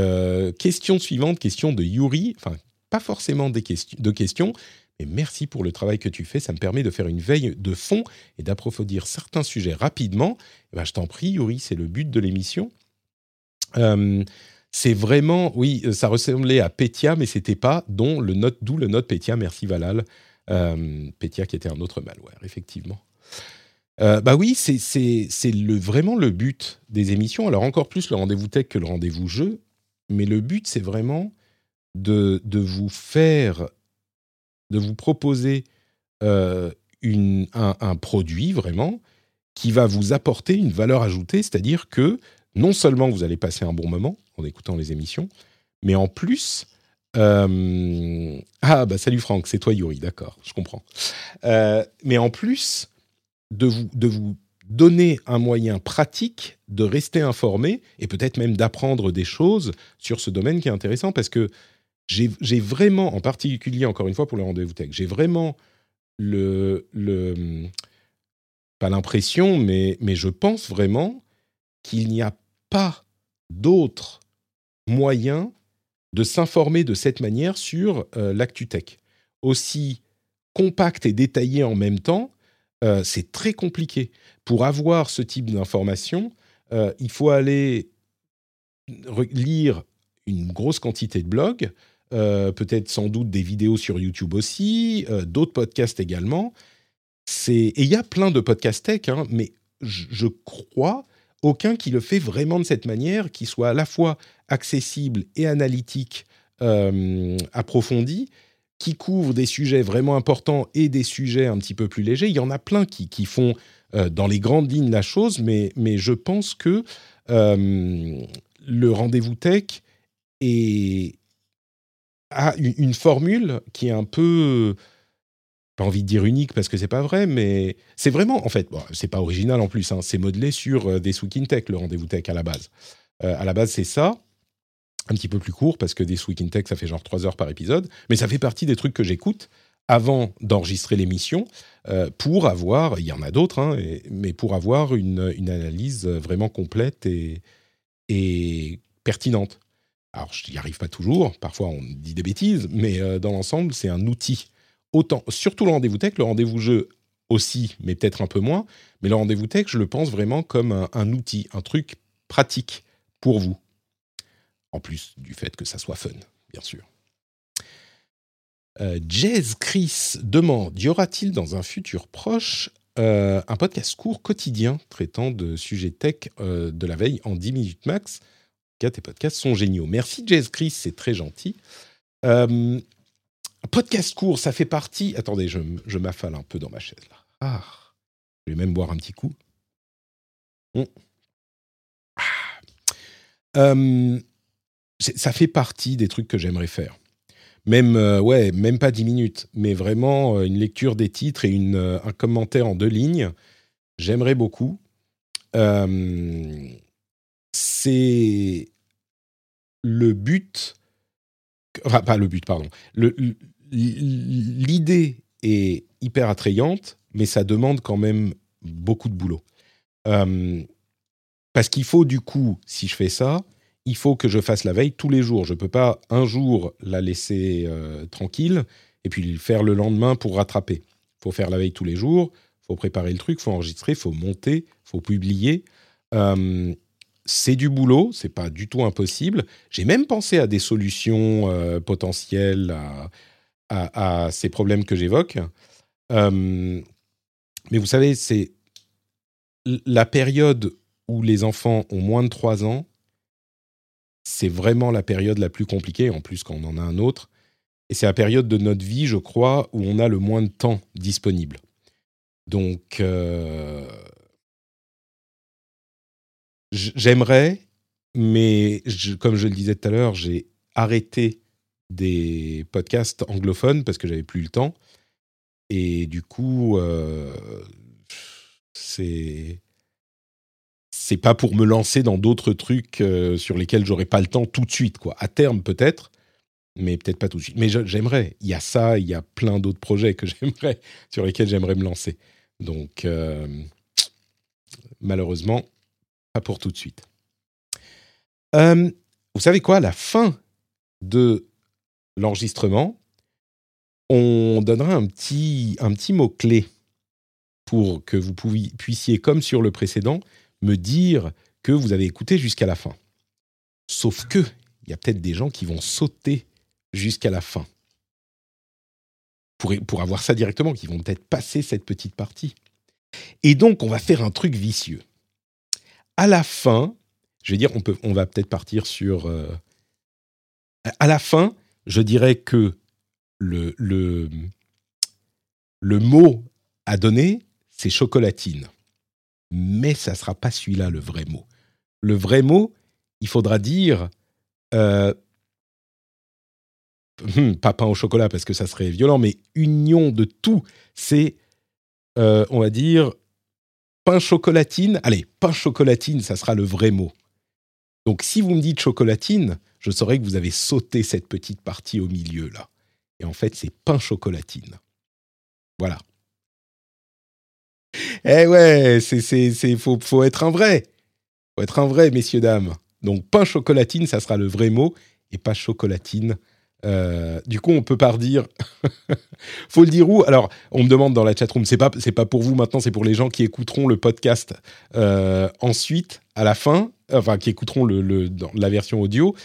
question suivante, question de Yuri, enfin pas forcément des questions, de questions, mais merci pour le travail que tu fais. Ça me permet de faire une veille de fond et d'approfondir certains sujets rapidement. Eh ben, je t'en prie, Yuri, c'est le but de l'émission. Euh, c'est vraiment, oui, ça ressemblait à Petia, mais c'était pas, dont le note, d'où le note Petia. Merci Valal. Euh, Petia qui était un autre malware, effectivement. Euh, bah oui, c'est le, vraiment le but des émissions. Alors encore plus le rendez-vous tech que le rendez-vous jeu, mais le but c'est vraiment de, vous faire, de vous proposer euh, une, un, produit vraiment qui va vous apporter une valeur ajoutée, c'est-à-dire que non seulement vous allez passer un bon moment en écoutant les émissions, mais en plus, euh, ah bah salut Franck, c'est toi Yuri, d'accord, je comprends. Euh, mais en plus de vous, de vous donner un moyen pratique de rester informé et peut-être même d'apprendre des choses sur ce domaine qui est intéressant parce que j'ai vraiment, en particulier encore une fois pour le rendez-vous tech, j'ai vraiment le, le pas l'impression, mais, mais je pense vraiment qu'il n'y a pas d'autre moyen de s'informer de cette manière sur euh, l'actu tech. Aussi compact et détaillé en même temps, euh, c'est très compliqué. Pour avoir ce type d'information, euh, il faut aller lire une grosse quantité de blogs, euh, peut-être sans doute des vidéos sur YouTube aussi, d'autres podcasts également. Et il y a plein de podcasts tech, hein, mais je crois aucun qui le fait vraiment de cette manière, qui soit à la fois accessible et analytique, euh, approfondi, qui couvre des sujets vraiment importants et des sujets un petit peu plus légers. Il y en a plein qui, qui font dans les grandes lignes la chose, mais, mais je pense que le rendez-vous tech est, a une formule qui est un peu pas envie de dire unique parce que c'est pas vrai, mais c'est vraiment, en fait, bon, c'est pas original en plus, hein, c'est modelé sur euh, des Week Tech, le rendez-vous tech à la base. Euh, à la base, c'est ça, un petit peu plus court parce que des Week Tech, ça fait genre 3 heures par épisode, mais ça fait partie des trucs que j'écoute avant d'enregistrer l'émission euh, pour avoir, il y en a d'autres, hein, mais pour avoir une, analyse vraiment complète et, et pertinente. Alors, je n'y arrive pas toujours, parfois on dit des bêtises, mais dans l'ensemble, c'est un outil surtout le rendez-vous tech, le rendez-vous jeu aussi, mais peut-être un peu moins. Mais le rendez-vous tech, je le pense vraiment comme un, outil, un truc pratique pour vous. En plus du fait que ça soit fun, bien sûr. Euh, Jazz Chris demande Y aura-t-il dans un futur proche euh, un podcast court quotidien traitant de sujets tech euh, de la veille en 10 minutes max? Car tes podcasts sont géniaux. Merci Jazz Chris, c'est très gentil. Podcast court, ça fait partie. Attendez, je, je m'affale un peu dans ma chaise là. Ah, je vais même boire un petit coup. Hum. Ah. Hum, ça fait partie des trucs que j'aimerais faire. Même, euh, ouais, même pas dix minutes, mais vraiment euh, une lecture des titres et une, euh, un commentaire en deux lignes. J'aimerais beaucoup. Hum, c'est le but. Enfin, pas le but, pardon. Le, l'idée est hyper attrayante, mais ça demande quand même beaucoup de boulot. Euh, parce qu'il faut du coup, si je fais ça, il faut que je fasse la veille tous les jours. Je ne peux pas un jour la laisser euh, tranquille et puis faire le lendemain pour rattraper. Il faut faire la veille tous les jours, il faut préparer le truc, il faut enregistrer, il faut monter, il faut publier. Euh, c'est du boulot, c'est pas du tout impossible. J'ai même pensé à des solutions potentielles, à, ces problèmes que j'évoque. Euh, mais vous savez, c'est la période où les enfants ont moins de 3 ans, c'est vraiment la période la plus compliquée, en plus quand on en a un autre. Et c'est la période de notre vie, je crois, où on a le moins de temps disponible. Donc, euh, j'aimerais, mais comme je le disais tout à l'heure, j'ai arrêté des podcasts anglophones parce que j'avais plus le temps. Et du coup, euh, c'est c'est pas pour me lancer dans d'autres trucs euh, sur lesquels j'aurais pas le temps tout de suite, quoi. À terme peut-être, mais peut-être pas tout de suite. Mais j'aimerais. Il y a ça, il y a plein d'autres projets que *laughs* j'aimerais sur lesquels j'aimerais me lancer. Donc euh, malheureusement, pas pour tout de suite. vous savez quoi? La fin de l'enregistrement, on donnera un petit, un petit mot-clé pour que vous puissiez, comme sur le précédent, me dire que vous avez écouté jusqu'à la fin. Sauf que, il y a peut-être des gens qui vont sauter jusqu'à la fin. Pour, pour avoir ça directement, qui vont peut-être passer cette petite partie. Et donc, on va faire un truc vicieux. À la fin, je vais dire, on, peut, on va peut-être partir sur... Euh, à la fin, je dirais que le, mot à donner, c'est chocolatine. Mais ça ne sera pas celui-là le vrai mot. Le vrai mot, il faudra dire euh, hmm, pas pain au chocolat parce que ça serait violent, mais union de tout. C'est, euh, on va dire, pain chocolatine. Allez, pain chocolatine, ça sera le vrai mot. Donc si vous me dites chocolatine, je saurais que vous avez sauté cette petite partie au milieu là. Et en fait, c'est pain chocolatine. Voilà. Eh ouais, c'est c'est faut faut être un vrai. Faut être un vrai, messieurs dames. Donc pain chocolatine, ça sera le vrai mot et pas chocolatine. Euh, du coup, on peut pas redire. *laughs* faut le dire où? Alors, on me demande dans la chatroom. C'est pas c'est pas pour vous maintenant, c'est pour les gens qui écouteront le podcast euh, ensuite à la fin, enfin qui écouteront le, la version audio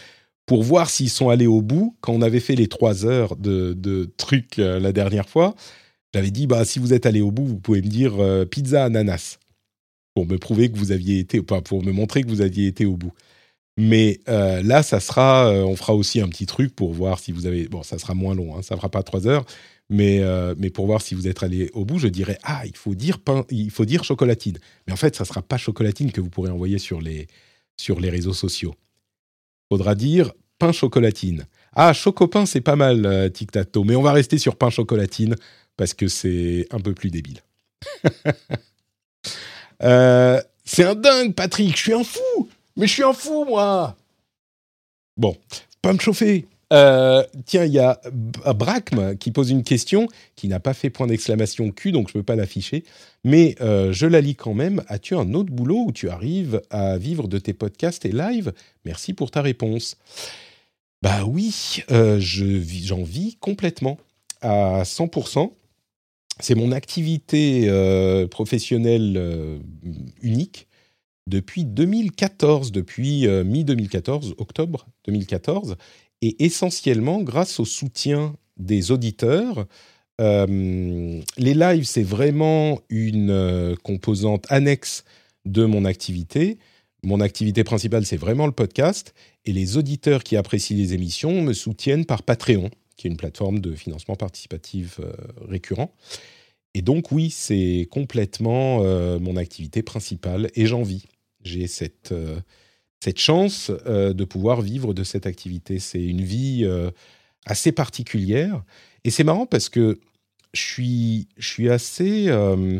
pour voir s'ils sont allés au bout. Quand on avait fait les trois heures de, trucs euh, la dernière fois, j'avais dit bah si vous êtes allé au bout, vous pouvez me dire euh, pizza ananas pour me prouver que vous aviez été, pas pour me montrer que vous aviez été au bout. Mais euh, là, ça sera, on fera aussi un petit truc pour voir si vous avez. Bon, ça sera moins long, hein, ça fera pas trois heures, mais mais pour voir si vous êtes allé au bout, je dirais ah il faut dire pain, il faut dire chocolatine. Mais en fait, ça sera pas chocolatine que vous pourrez envoyer sur les sur les réseaux sociaux faudra dire pain chocolatine. Ah, chocopin, c'est pas mal, euh, tic tac mais on va rester sur pain chocolatine parce que c'est un peu plus débile. *laughs* Euh, c'est un dingue, Patrick. Je suis un fou. Mais je suis un fou, moi. Bon, pas me chauffer. Euh, tiens, il y a Brachm qui pose une question qui n'a pas fait point d'exclamation Q, donc je ne peux pas l'afficher. Mais je la lis quand même. As-tu un autre boulot où tu arrives à vivre de tes podcasts et live Merci pour ta réponse. Bah oui, euh, j'en vis complètement à 100%. C'est mon activité professionnelle unique depuis 2014, depuis mi-2014, octobre 2014 et essentiellement grâce au soutien des auditeurs. Euh, les lives, c'est vraiment une euh, composante annexe de mon activité. Mon activité principale, c'est vraiment le podcast. Et les auditeurs qui apprécient les émissions me soutiennent par Patreon, qui est une plateforme de financement participatif euh, récurrent. Et donc oui, c'est complètement mon activité principale et j'en vis. J'ai cette cette chance euh, de pouvoir vivre de cette activité. C'est une vie euh, assez particulière. Et c'est marrant parce que je suis, assez... Euh,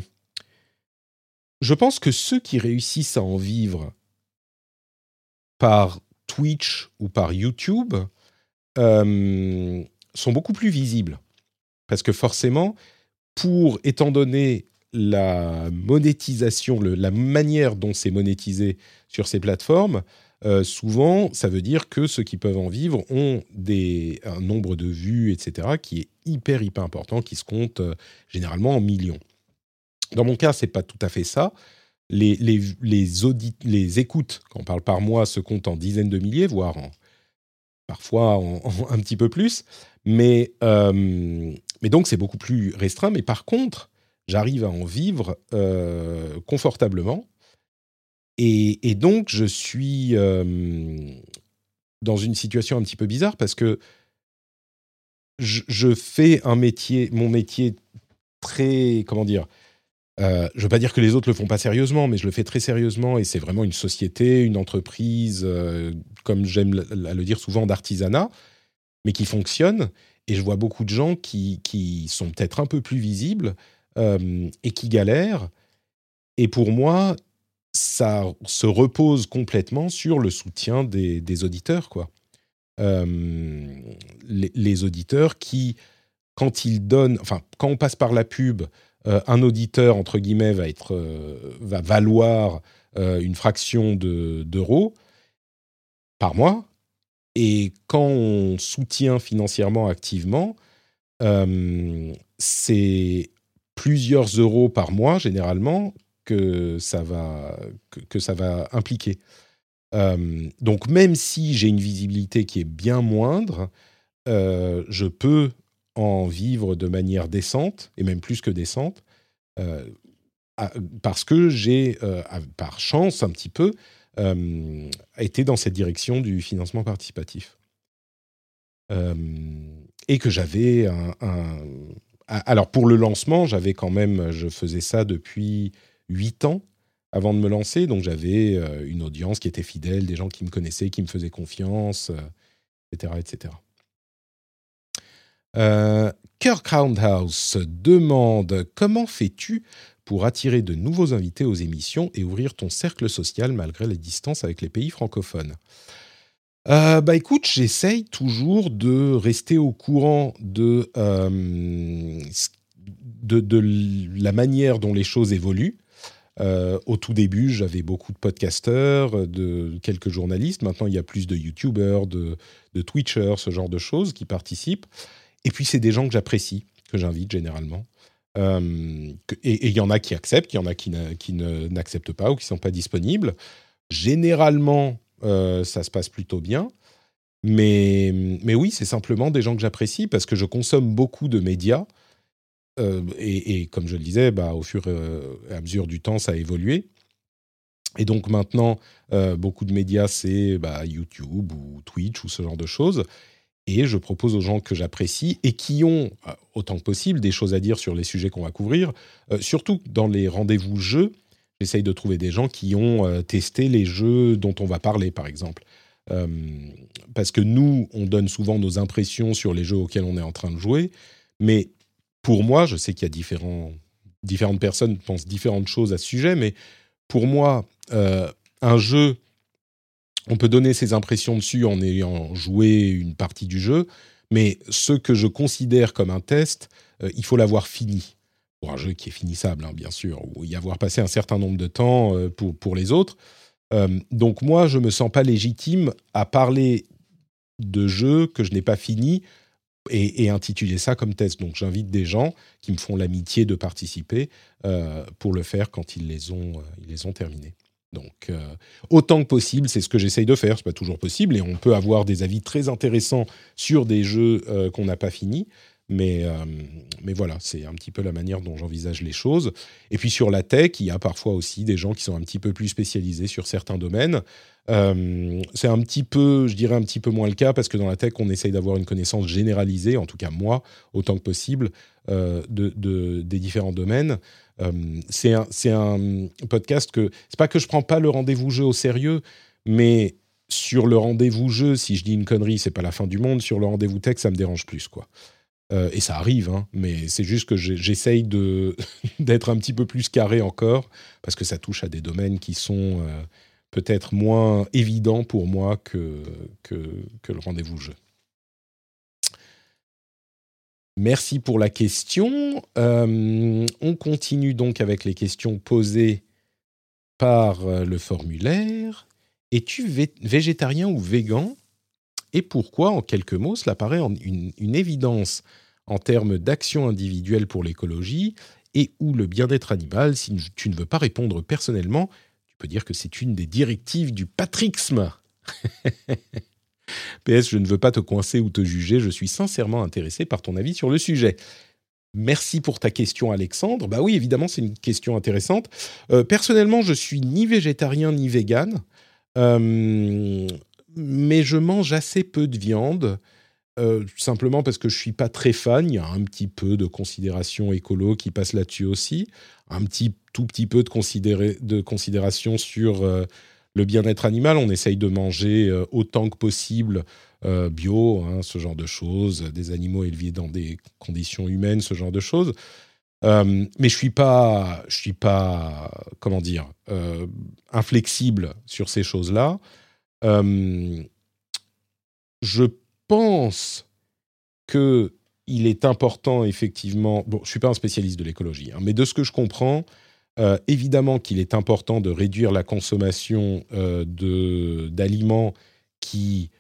je pense que ceux qui réussissent à en vivre par Twitch ou par YouTube sont beaucoup plus visibles. Parce que forcément, pour, étant donné la monétisation, la manière dont c'est monétisé sur ces plateformes, euh, souvent, ça veut dire que ceux qui peuvent en vivre ont des, un nombre de vues, etc., qui est hyper, hyper important, qui se compte euh, généralement en millions. Dans mon cas, c'est pas tout à fait ça. Les, les, les, audits, les écoutes, quand on parle par mois, se comptent en dizaines de milliers, voire parfois *laughs* un petit peu plus. Mais, euh, mais donc, c'est beaucoup plus restreint. Mais par contre, j'arrive à en vivre euh, confortablement. Et, donc, je suis euh, dans une situation un petit peu bizarre parce que je, fais un métier, mon métier très, comment dire, euh, je ne veux pas dire que les autres le font pas sérieusement, mais je le fais très sérieusement et c'est vraiment une société, une entreprise, comme j'aime le, dire souvent, d'artisanat, mais qui fonctionne. Et je vois beaucoup de gens qui, qui sont peut-être un peu plus visibles euh, et qui galèrent. Et pour moi, ça se repose complètement sur le soutien des, auditeurs, quoi. Euh, les, auditeurs qui, quand ils donnent, enfin, quand on passe par la pub, euh, un auditeur entre guillemets va va valoir une fraction d'euros par mois, et quand on soutient financièrement activement, c'est plusieurs euros par mois généralement que ça va, que, ça va impliquer. Euh, donc même si j'ai une visibilité qui est bien moindre, euh, je peux en vivre de manière décente, et même plus que décente, euh, parce que j'ai, par chance un petit peu, été dans cette direction du financement participatif. et que j'avais un, alors pour le lancement, j'avais quand même, je faisais ça depuis huit ans avant de me lancer, donc j'avais euh, une audience qui était fidèle, des gens qui me connaissaient, qui me faisaient confiance, etc., euh, etc. Euh, Kirk Roundhouse demande comment fais-tu pour attirer de nouveaux invités aux émissions et ouvrir ton cercle social malgré les distances avec les pays francophones euh, bah écoute, j'essaye toujours de rester au courant de, euh, la manière dont les choses évoluent. Au tout début, j'avais beaucoup de podcasteurs, de quelques journalistes. Maintenant, il y a plus de YouTubers, de Twitchers, ce genre de choses qui participent. Et puis, c'est des gens que j'apprécie, que j'invite généralement. et il y en a qui acceptent, il y en a qui, n'acceptent pas ou qui ne sont pas disponibles. Généralement, euh, ça se passe plutôt bien. Mais, oui, c'est simplement des gens que j'apprécie parce que je consomme beaucoup de médias. Euh, et, comme je le disais, bah, au fur et à mesure du temps, ça a évolué. Et donc maintenant, euh, beaucoup de médias, c'est bah, YouTube ou Twitch ou ce genre de choses. Et je propose aux gens que j'apprécie et qui ont, autant que possible, des choses à dire sur les sujets qu'on va couvrir, surtout dans les rendez-vous jeux J'essaye de trouver des gens qui ont euh, testé les jeux dont on va parler, par exemple. Euh, parce que nous, on donne souvent nos impressions sur les jeux auxquels on est en train de jouer, mais pour moi, je sais qu'il y a différentes personnes pensent différentes choses à ce sujet, mais pour moi, un jeu, on peut donner ses impressions dessus en ayant joué une partie du jeu, mais ce que je considère comme un test, il faut l'avoir fini pour un jeu qui est finissable, hein, bien sûr, ou y avoir passé un certain nombre de temps euh, pour, pour les autres. Euh, donc moi, je me sens pas légitime à parler de jeux que je n'ai pas fini et, intituler ça comme test. Donc j'invite des gens qui me font l'amitié de participer euh, pour le faire quand ils les ont, ils les ont terminés. Donc autant que possible, c'est ce que j'essaye de faire. C'est pas toujours possible et on peut avoir des avis très intéressants sur des jeux qu'on n'a pas finis. Mais, euh, mais voilà, c'est un petit peu la manière dont j'envisage les choses. Et puis sur la tech, il y a parfois aussi des gens qui sont un petit peu plus spécialisés sur certains domaines. Euh, c'est un petit peu, je dirais un petit peu moins le cas parce que dans la tech, on essaye d'avoir une connaissance généralisée, en tout cas moi, autant que possible, euh, de, de, des différents domaines. c'est un, un, podcast que c'est pas que je prends pas le rendez-vous jeu au sérieux, mais sur le rendez-vous jeu, si je dis une connerie, c'est pas la fin du monde. Sur le rendez-vous tech, ça me dérange plus, quoi. Euh, et ça arrive, hein, mais c'est juste que j'essaye *laughs* d'être un petit peu plus carré encore, parce que ça touche à des domaines qui sont euh, peut-être moins évidents pour moi que, que, le rendez-vous jeu. Merci pour la question. Euh, on continue donc avec les questions posées par le formulaire. Es-tu végétarien ou végan? Et pourquoi, en quelques mots, cela paraît une, une évidence? En termes d'action individuelle pour l'écologie et ou le bien-être animal. Si tu ne veux pas répondre personnellement, tu peux dire que c'est une des directives du patrixme. *laughs* PS, je ne veux pas te coincer ou te juger, je suis sincèrement intéressé par ton avis sur le sujet. Merci pour ta question, Alexandre. Bah oui, évidemment, c'est une question intéressante. Euh, personnellement, je suis ni végétarien ni vegan, euh, mais je mange assez peu de viande. Euh, simplement parce que je suis pas très fan. Il y a un petit peu de considération écolo qui passe là-dessus aussi, un petit tout petit peu de, considération sur euh, le bien-être animal. On essaye de manger euh, autant que possible bio, hein, ce genre de choses, des animaux élevés dans des conditions humaines, ce genre de choses. mais je suis pas, je suis pas, comment dire, inflexible sur ces choses-là. je pense que il est important, effectivement. Bon, je suis pas un spécialiste de l'écologie, hein, mais de ce que je comprends, euh, évidemment qu'il est important de réduire la consommation euh, d'aliments qui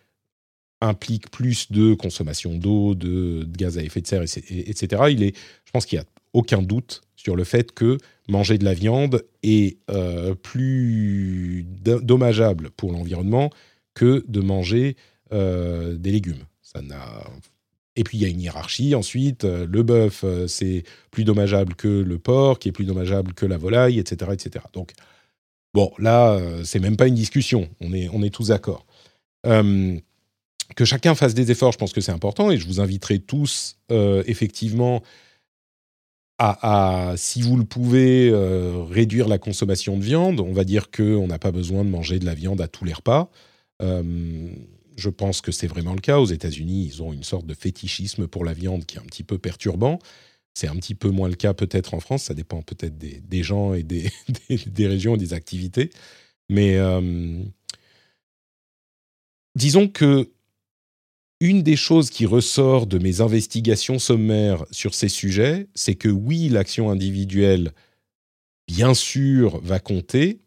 impliquent plus de consommation d'eau, de, gaz à effet de serre, etc. Il est, je pense qu'il n'y a aucun doute sur le fait que manger de la viande est euh, plus dommageable pour l'environnement que de manger euh, des légumes. Ça n'a et puis il y a une hiérarchie. Ensuite, euh, le bœuf, euh, c'est plus dommageable que le porc, qui est plus dommageable que la volaille, etc., etc. Donc, bon, là, c'est même pas une discussion. On est, on est tous d'accord. que chacun fasse des efforts, je pense que c'est important, et je vous inviterai tous, effectivement, à, si vous le pouvez, réduire la consommation de viande. On va dire qu'on n'a pas besoin de manger de la viande à tous les repas je pense que c'est vraiment le cas. Aux États-Unis, ils ont une sorte de fétichisme pour la viande qui est un petit peu perturbant. C'est un petit peu moins le cas peut-être en France. Ça dépend peut-être des, gens et *laughs* des, régions et des activités. Mais euh, disons que une des choses qui ressort de mes investigations sommaires sur ces sujets, c'est que oui, l'action individuelle, bien sûr, va compter,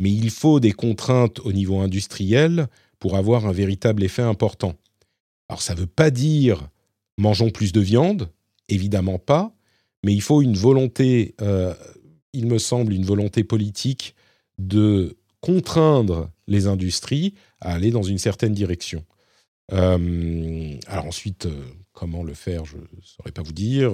mais il faut des contraintes au niveau industriel pour avoir un véritable effet important. Alors ça ne veut pas dire mangeons plus de viande, évidemment pas, mais il faut une volonté, euh, il me semble, une volonté politique de contraindre les industries à aller dans une certaine direction. Euh, alors ensuite, euh, comment le faire, je ne saurais pas vous dire.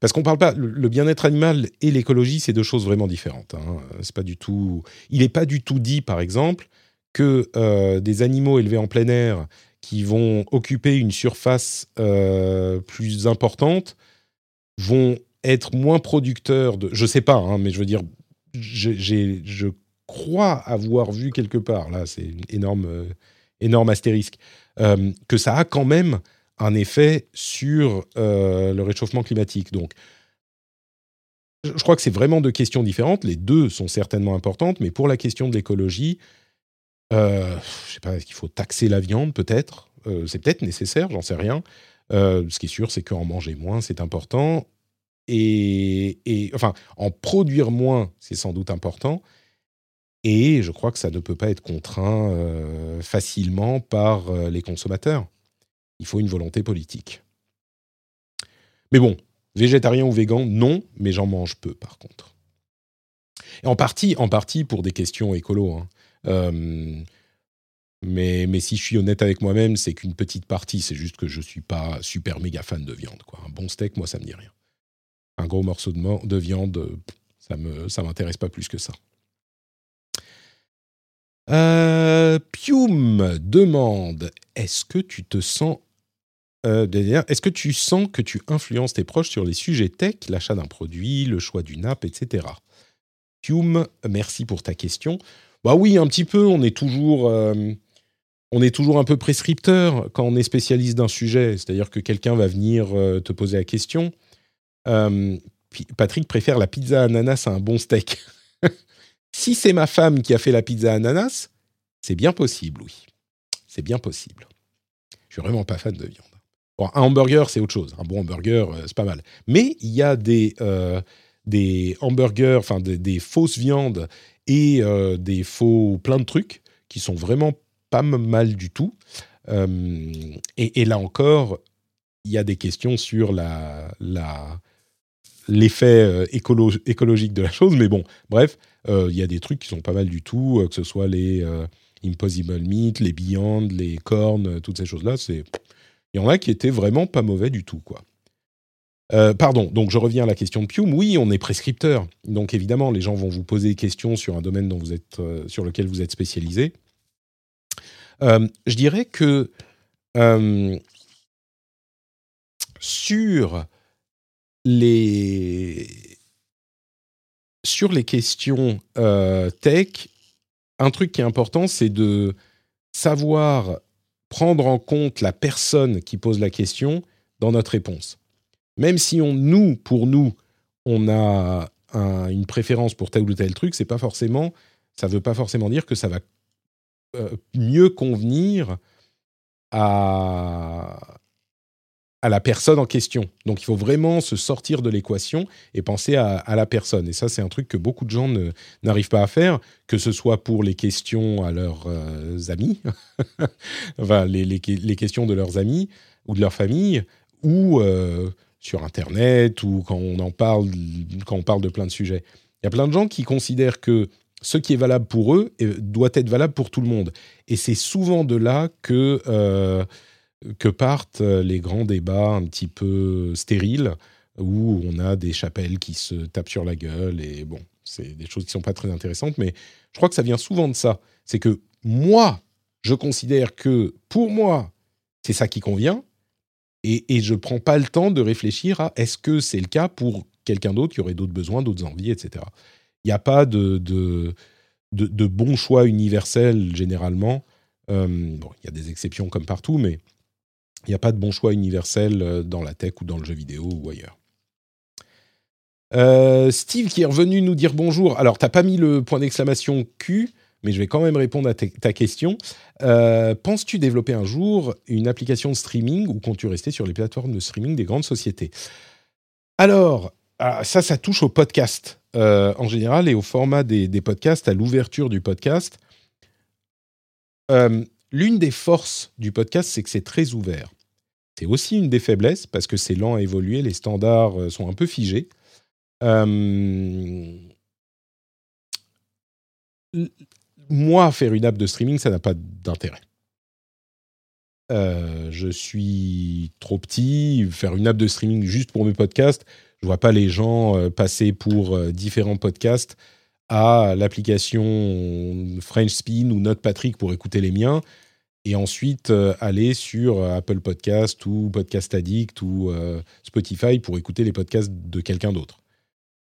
parce qu'on parle pas. Le, bien-être animal et l'écologie, c'est deux choses vraiment différentes. Hein. C'est pas du tout. Il n'est pas du tout dit, par exemple, que euh, des animaux élevés en plein air qui vont occuper une surface euh, plus importante vont être moins producteurs de... Je sais pas, hein, mais je veux dire, je crois avoir vu quelque part, là c'est énorme, euh, énorme astérisque, que ça a quand même un effet sur le réchauffement climatique. Donc, je crois que c'est vraiment deux questions différentes. Les deux sont certainement importantes, mais pour la question de l'écologie, euh, je sais pas, est-ce qu'il faut taxer la viande peut-être? C'est peut-être nécessaire, j'en sais rien. ce qui est sûr, c'est qu'en manger moins, c'est important. Et, enfin, en produire moins, c'est sans doute important. Et je crois que ça ne peut pas être contraint euh, facilement par euh, les consommateurs. Il faut une volonté politique. Mais bon, végétarien ou végan, non, mais j'en mange peu par contre. Et en partie, en partie pour des questions écolo. Hein. Euh, mais, mais si je suis honnête avec moi-même, c'est qu'une petite partie. C'est juste que je ne suis pas super méga fan de viande. Quoi. Un bon steak, moi, ça me dit rien. Un gros morceau de, de viande, ça ne m'intéresse pas plus que ça. Euh, Pium demande Est-ce que tu te sens. Euh, est-ce que tu sens que tu influences tes proches sur les sujets tech, l'achat d'un produit, le choix d'une app, etc. Pium, merci pour ta question. Bah oui, un petit peu. On est toujours, euh, on est toujours un peu prescripteur quand on est spécialiste d'un sujet. C'est-à-dire que quelqu'un va venir te poser la question. Patrick préfère la pizza ananas à un bon steak. *laughs* Si c'est ma femme qui a fait la pizza ananas, c'est bien possible, oui. C'est bien possible. Je suis vraiment pas fan de viande. Un hamburger, c'est autre chose. Un bon hamburger, euh, c'est pas mal. Mais il y a des, euh, des hamburgers, enfin des, fausses viandes et euh, des faux plein de trucs qui sont vraiment pas mal du tout. Et, là encore, il y a des questions sur l'effet écologique de la chose. Mais bon, bref, euh, il y a des trucs qui sont pas mal du tout, euh, que ce soit les euh, Impossible Meat, les Beyond, les Corn, toutes ces choses-là. C'est il y en a qui étaient vraiment pas mauvais du tout, quoi. Pardon, donc je reviens à la question de Pium. Oui, on est prescripteur. Donc évidemment, les gens vont vous poser des questions sur un domaine êtes, sur lequel vous êtes spécialisé. je dirais que sur les, questions euh, tech, un truc qui est important, c'est de savoir prendre en compte la personne qui pose la question dans notre réponse. Même si on, nous, pour nous, on a une préférence pour tel ou tel truc, c'est pas forcément, ça veut pas forcément dire que ça va euh, mieux convenir à, à la personne en question. Donc il faut vraiment se sortir de l'équation et penser à, la personne. Et ça, c'est un truc que beaucoup de gens n'arrivent pas à faire, que ce soit pour les questions à leurs euh, amis, *laughs* enfin les, les, questions de leurs amis ou de leur famille, ou euh, sur Internet, ou quand on en parle, quand on parle de plein de sujets. Il y a plein de gens qui considèrent que ce qui est valable pour eux doit être valable pour tout le monde. Et c'est souvent de là que... Euh, que partent euh, les grands débats un petit peu stériles où on a des chapelles qui se tapent sur la gueule et bon, c'est des choses qui sont pas très intéressantes, mais je crois que ça vient souvent de ça. C'est que moi, je considère que pour moi, c'est ça qui convient et, je prends pas le temps de réfléchir à est-ce que c'est le cas pour quelqu'un d'autre qui aurait d'autres besoins, d'autres envies, etc. Il n'y a pas de, bon choix universel généralement. Euh, bon, il y a des exceptions comme partout, mais il n'y a pas de bon choix universel euh, dans la tech ou dans le jeu vidéo ou ailleurs. Euh, Steve qui est revenu nous dire bonjour. Alors, tu n'as pas mis le point d'exclamation Q, mais je vais quand même répondre à ta question. Euh, penses-tu développer un jour une application de streaming ou comptes-tu rester sur les plateformes de streaming des grandes sociétés? Alors, ah, ça, ça touche au podcast en général et au format des, podcasts, à l'ouverture du podcast l'une des forces du podcast, c'est que c'est très ouvert. C'est aussi une des faiblesses parce que c'est lent à évoluer, les standards euh, sont un peu figés. Euh, moi, faire une app de streaming, ça n'a pas d'intérêt. Euh, je suis trop petit, faire une app de streaming juste pour mes podcasts, je vois pas les gens passer pour différents podcasts à l'application French Spin ou Note Patrick pour écouter les miens et ensuite euh, aller sur euh, Apple Podcast ou Podcast Addict ou euh, Spotify pour écouter les podcasts de quelqu'un d'autre.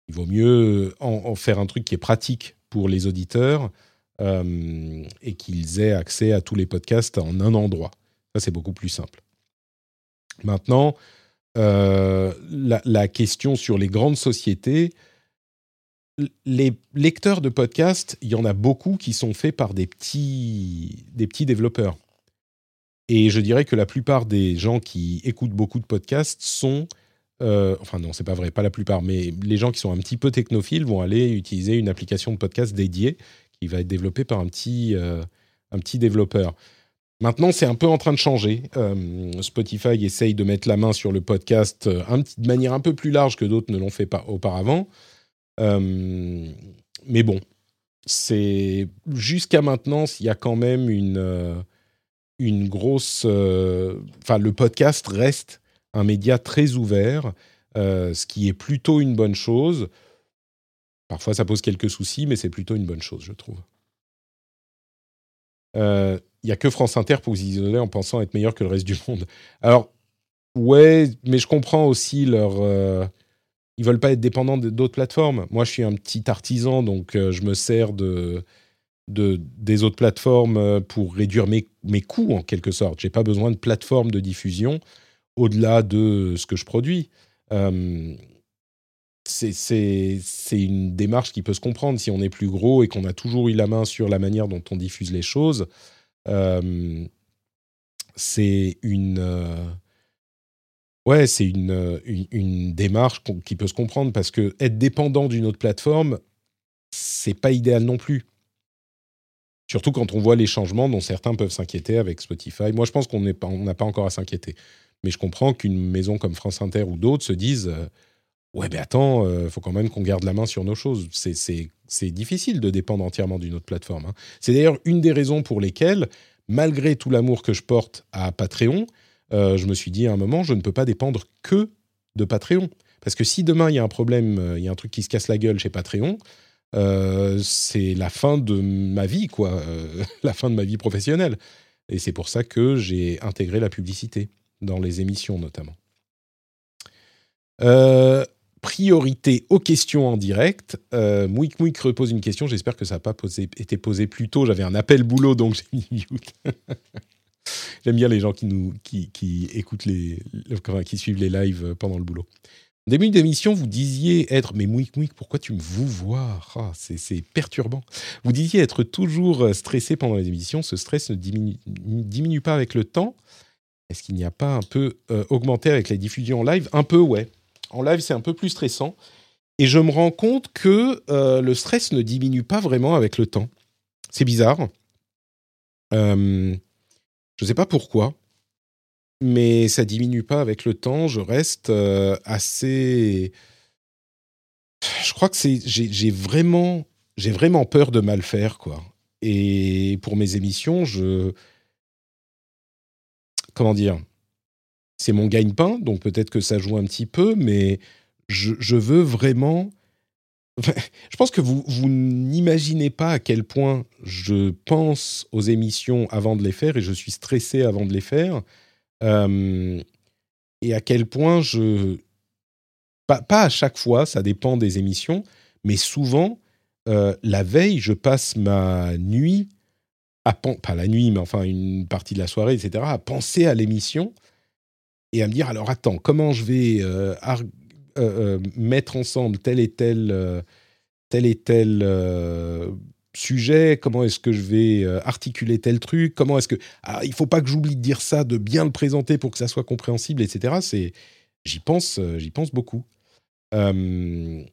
Il vaut mieux en, faire un truc qui est pratique pour les auditeurs et qu'ils aient accès à tous les podcasts en un endroit. Ça, c'est beaucoup plus simple. Maintenant, la, la, question sur les grandes sociétés, les lecteurs de podcasts, il y en a beaucoup qui sont faits par des petits, des petits développeurs. Et je dirais que la plupart des gens qui écoutent beaucoup de podcasts sont, euh, enfin non, c'est pas vrai, pas la plupart, mais les gens qui sont un petit peu technophiles vont aller utiliser une application de podcast dédiée qui va être développée par un petit, euh, un petit développeur. Maintenant, c'est un peu en train de changer. Euh, Spotify essaye de mettre la main sur le podcast de manière un peu plus large que d'autres ne l'ont fait pas auparavant. Euh, mais bon, c'est jusqu'à maintenant, il y a quand même une euh, une grosse. Euh, enfin, le podcast reste un média très ouvert, ce qui est plutôt une bonne chose. Parfois, ça pose quelques soucis, mais c'est plutôt une bonne chose, je trouve. Il n'y a que France Inter pour vous isoler en pensant être meilleur que le reste du monde. Alors, ouais, mais je comprends aussi leur ils veulent pas être dépendants d'autres plateformes. Moi, je suis un petit artisan, donc euh, je me sers de, de, des autres plateformes euh, pour réduire mes, coûts en quelque sorte. J'ai pas besoin de plateforme de diffusion au-delà de ce que je produis. Euh, c'est une démarche qui peut se comprendre si on est plus gros et qu'on a toujours eu la main sur la manière dont on diffuse les choses. Euh, c'est une Ouais, c'est une, une, démarche qui peut se comprendre parce que être dépendant d'une autre plateforme, c'est pas idéal non plus. Surtout quand on voit les changements dont certains peuvent s'inquiéter avec Spotify. Moi, je pense qu'on n'a pas, encore à s'inquiéter. Mais je comprends qu'une maison comme France Inter ou d'autres se disent euh, Ouais, mais attends, euh, faut quand même qu'on garde la main sur nos choses. C'est difficile de dépendre entièrement d'une autre plateforme. Hein. C'est d'ailleurs une des raisons pour lesquelles, malgré tout l'amour que je porte à Patreon, euh, je me suis dit à un moment, je ne peux pas dépendre que de Patreon. Parce que si demain il y a un problème, euh, il y a un truc qui se casse la gueule chez Patreon, c'est la fin de ma vie, quoi, *laughs* la fin de ma vie professionnelle. Et c'est pour ça que j'ai intégré la publicité dans les émissions notamment. Priorité aux questions en direct. Euh, Mouik Mouik repose une question. J'espère que ça n'a pas été posé plus tôt. J'avais un appel boulot, donc j'ai mis mute. *laughs* J'aime bien les gens qui nous qui, écoutent les, qui suivent les lives pendant le boulot. Au début d'émission, vous disiez être, mais mouik mouik, pourquoi tu me vous ah, C'est perturbant. Vous disiez être toujours stressé pendant les émissions. Ce stress ne diminue, pas avec le temps. Est-ce qu'il n'y a pas un peu euh, augmenté avec les diffusions en live? Un peu, ouais. En live, c'est un peu plus stressant. Et je me rends compte que euh, le stress ne diminue pas vraiment avec le temps. C'est bizarre. Euh, je ne sais pas pourquoi, mais ça diminue pas avec le temps. Je reste euh, assez. Je crois que c'est j'ai vraiment j'ai vraiment peur de mal faire quoi. Et pour mes émissions, je comment dire, c'est mon gagne-pain, donc peut-être que ça joue un petit peu, mais je, veux vraiment *laughs* je pense que vous, vous n'imaginez pas à quel point je pense aux émissions avant de les faire et je suis stressé avant de les faire. Euh, et à quel point je. Pas, pas, à chaque fois, ça dépend des émissions, mais souvent, euh, la veille, je passe ma nuit, à, pas la nuit, mais enfin une partie de la soirée, etc., à penser à l'émission et à me dire alors attends, comment je vais euh, euh, euh, mettre ensemble tel et tel, tel et tel sujet, comment est-ce que je vais articuler tel truc, comment est-ce que... Ah, il faut pas que j'oublie de dire ça, de bien le présenter pour que ça soit compréhensible, etc. C'est, j'y pense, j'y pense beaucoup. et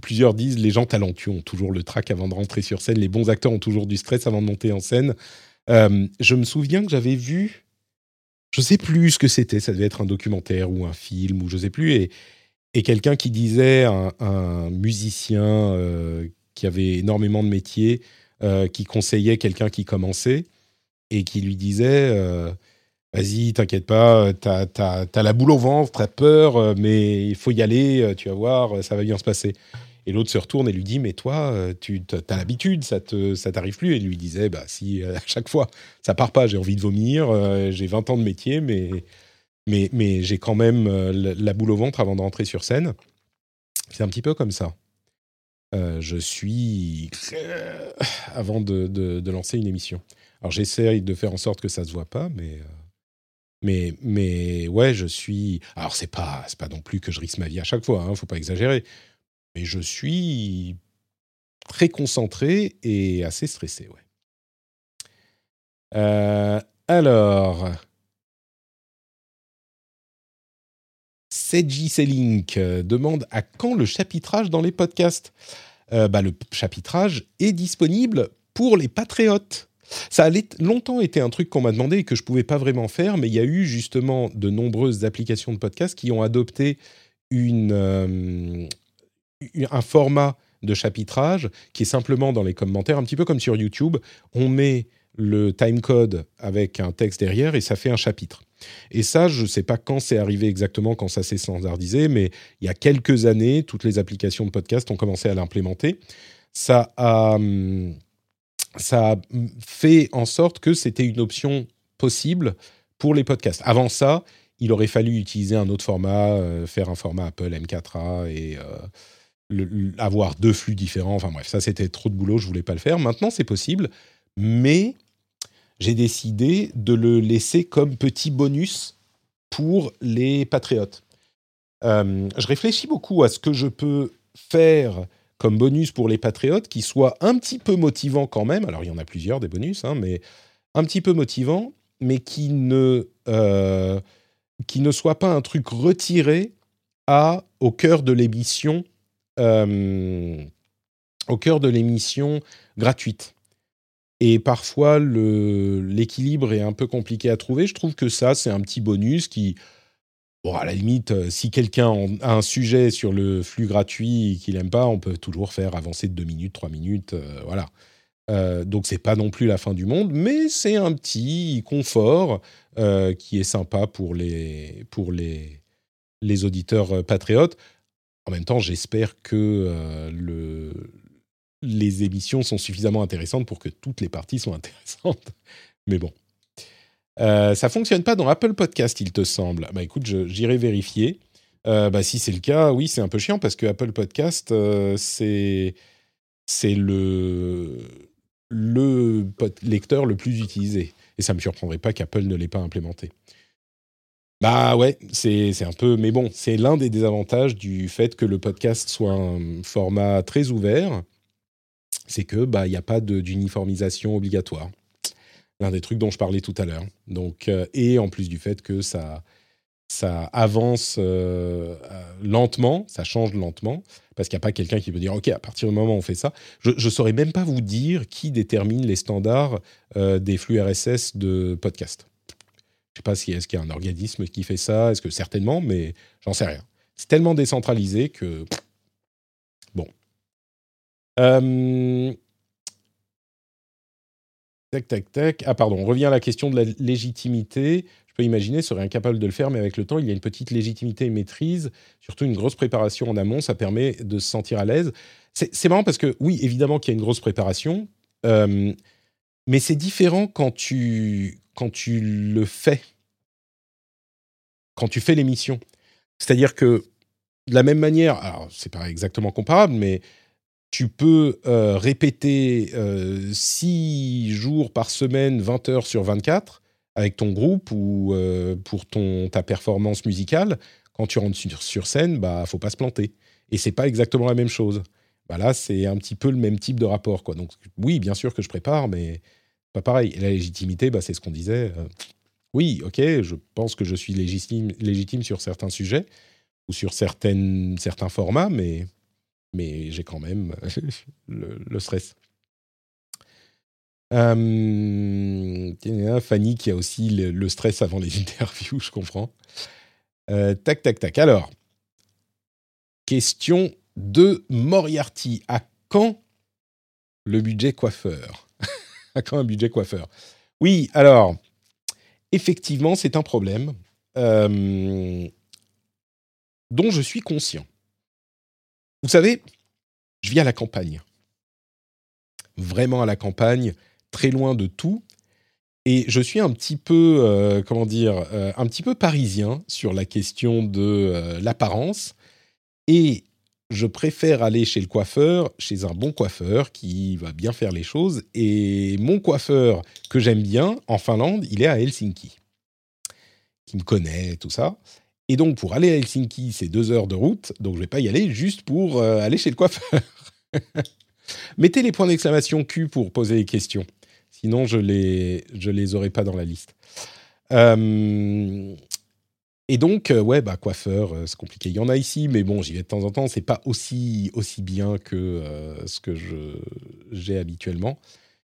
plusieurs disent les gens talentueux ont toujours le trac avant de rentrer sur scène, les bons acteurs ont toujours du stress avant de monter en scène. je me souviens que j'avais vu je sais plus ce que c'était, ça devait être un documentaire ou un film ou je sais plus, et, quelqu'un qui disait, un, musicien euh, qui avait énormément de métiers, euh, qui conseillait quelqu'un qui commençait et qui lui disait euh, Vas-y, t'inquiète pas, t'as as, la boule au ventre, t'as peur, mais il faut y aller, tu vas voir, ça va bien se passer. Et l'autre se retourne et lui dit Mais toi, euh, tu as l'habitude, ça ne ça t'arrive plus. Et lui disait Bah, si, euh, à chaque fois, ça part pas, j'ai envie de vomir, euh, j'ai 20 ans de métier, mais, mais, mais j'ai quand même la boule au ventre avant de rentrer sur scène. C'est un petit peu comme ça. je suis. avant de, de, lancer une émission. Alors, j'essaie de faire en sorte que ça ne se voit pas, mais Mais, mais ouais, je suis. Alors, c'est pas, pas non plus que je risque ma vie à chaque fois, hein, faut pas exagérer. Mais je suis très concentré et assez stressé, ouais. Euh, alors. Seji Selink euh, demande à quand le chapitrage dans les podcasts euh, bah, Le chapitrage est disponible pour les patriotes. Ça a longtemps été un truc qu'on m'a demandé et que je ne pouvais pas vraiment faire, mais il y a eu justement de nombreuses applications de podcasts qui ont adopté une, un format de chapitrage qui est simplement dans les commentaires, un petit peu comme sur YouTube. On met le timecode avec un texte derrière et ça fait un chapitre. Et ça, je ne sais pas quand c'est arrivé exactement, quand ça s'est standardisé, mais il y a quelques années, toutes les applications de podcast ont commencé à l'implémenter. Ça a, ça a fait en sorte que c'était une option possible pour les podcasts. Avant ça, il aurait fallu utiliser un autre format, euh, faire un format Apple M4A et euh, avoir deux flux différents. Enfin bref, ça c'était trop de boulot, je voulais pas le faire. Maintenant, c'est possible, mais j'ai décidé de le laisser comme petit bonus pour les patriotes. Euh, je réfléchis beaucoup à ce que je peux faire comme bonus pour les patriotes qui soit un petit peu motivant quand même. Alors il y en a plusieurs des bonus, hein, mais un petit peu motivant, mais qui ne euh, qui ne soit pas un truc retiré à au cœur de l'émission euh, au cœur de l'émission gratuite. Et parfois, l'équilibre est un peu compliqué à trouver. Je trouve que ça, c'est un petit bonus qui, bon, à la limite, euh, si quelqu'un a un sujet sur le flux gratuit qu'il n'aime pas, on peut toujours faire avancer de 2 minutes, 3 minutes, euh, voilà. Euh, donc, c'est pas non plus la fin du monde, mais c'est un petit confort qui est sympa pour les, pour les, les auditeurs patriotes. En même temps, j'espère que le, les émissions sont suffisamment intéressantes pour que toutes les parties soient *laughs* intéressantes. Mais bon. Euh, ça fonctionne pas dans Apple Podcast, il te semble. Bah écoute, j'irai vérifier. Euh, bah si c'est le cas, oui, c'est un peu chiant parce que Apple Podcast, euh, c'est c'est le le lecteur le plus utilisé. Et ça me surprendrait pas qu'Apple ne l'ait pas implémenté. Bah ouais, c'est un peu. Mais bon, c'est l'un des désavantages du fait que le podcast soit un format très ouvert c'est que bah il n'y a pas d'uniformisation obligatoire. L'un des trucs dont je parlais tout à l'heure. Donc euh, et en plus du fait que ça avance euh, euh, lentement, ça change lentement, parce qu'il n'y a pas quelqu'un qui peut dire, OK, à partir du moment où on fait ça, je ne saurais même pas vous dire qui détermine les standards des flux RSS de podcast. Je ne sais pas si est-ce qu'il y a un organisme qui fait ça, est-ce que certainement, mais j'en sais rien. C'est tellement décentralisé que euh, tac, tac, tac. Ah, pardon, on revient à la question de la légitimité. Je peux imaginer, serait incapable de le faire, mais avec le temps, il y a une petite légitimité et maîtrise, surtout une grosse préparation en amont, ça permet de se sentir à l'aise. C'est marrant parce que, oui, évidemment qu'il y a une grosse préparation, euh, mais c'est différent quand tu, quand tu le fais, quand tu fais l'émission. C'est-à-dire que, de la même manière, alors c'est pas exactement comparable, mais tu peux euh, répéter 6 euh, jours par semaine, 20 heures sur 24, avec ton groupe ou euh, pour ton, ta performance musicale. Quand tu rentres sur, sur scène, bah faut pas se planter. Et c'est pas exactement la même chose. Bah là, c'est un petit peu le même type de rapport. Quoi. Donc oui, bien sûr que je prépare, mais pas pareil. La légitimité, bah, c'est ce qu'on disait. oui, ok, je pense que je suis légitime, sur certains sujets ou sur certains formats, mais j'ai quand même *laughs* le, stress. Fanny qui a aussi le, stress avant les *laughs* interviews, je comprends. Euh, tac, tac, tac. Alors, question de Moriarty. À quand le budget coiffeur? *laughs* quand un budget coiffeur Oui, alors, effectivement, c'est un problème euh, dont je suis conscient. Vous savez, je vis à la campagne. Vraiment à la campagne, très loin de tout. Et je suis un petit peu, euh, comment dire, euh, un petit peu parisien sur la question de l'apparence. Et je préfère aller chez le coiffeur, chez un bon coiffeur qui va bien faire les choses. Et mon coiffeur que j'aime bien en Finlande, il est à Helsinki. qui me connaît, tout ça. Et donc, pour aller à Helsinki, c'est deux heures de route, donc je vais pas y aller juste pour aller chez le coiffeur. *laughs* Mettez les points d'exclamation Q pour poser les questions. Sinon, je les, je les aurai pas dans la liste. Euh, et donc, euh, ouais, bah, coiffeur, euh, c'est compliqué. Il y en a ici, mais bon, j'y vais de temps en temps. C'est pas aussi, aussi bien que ce que j'ai habituellement.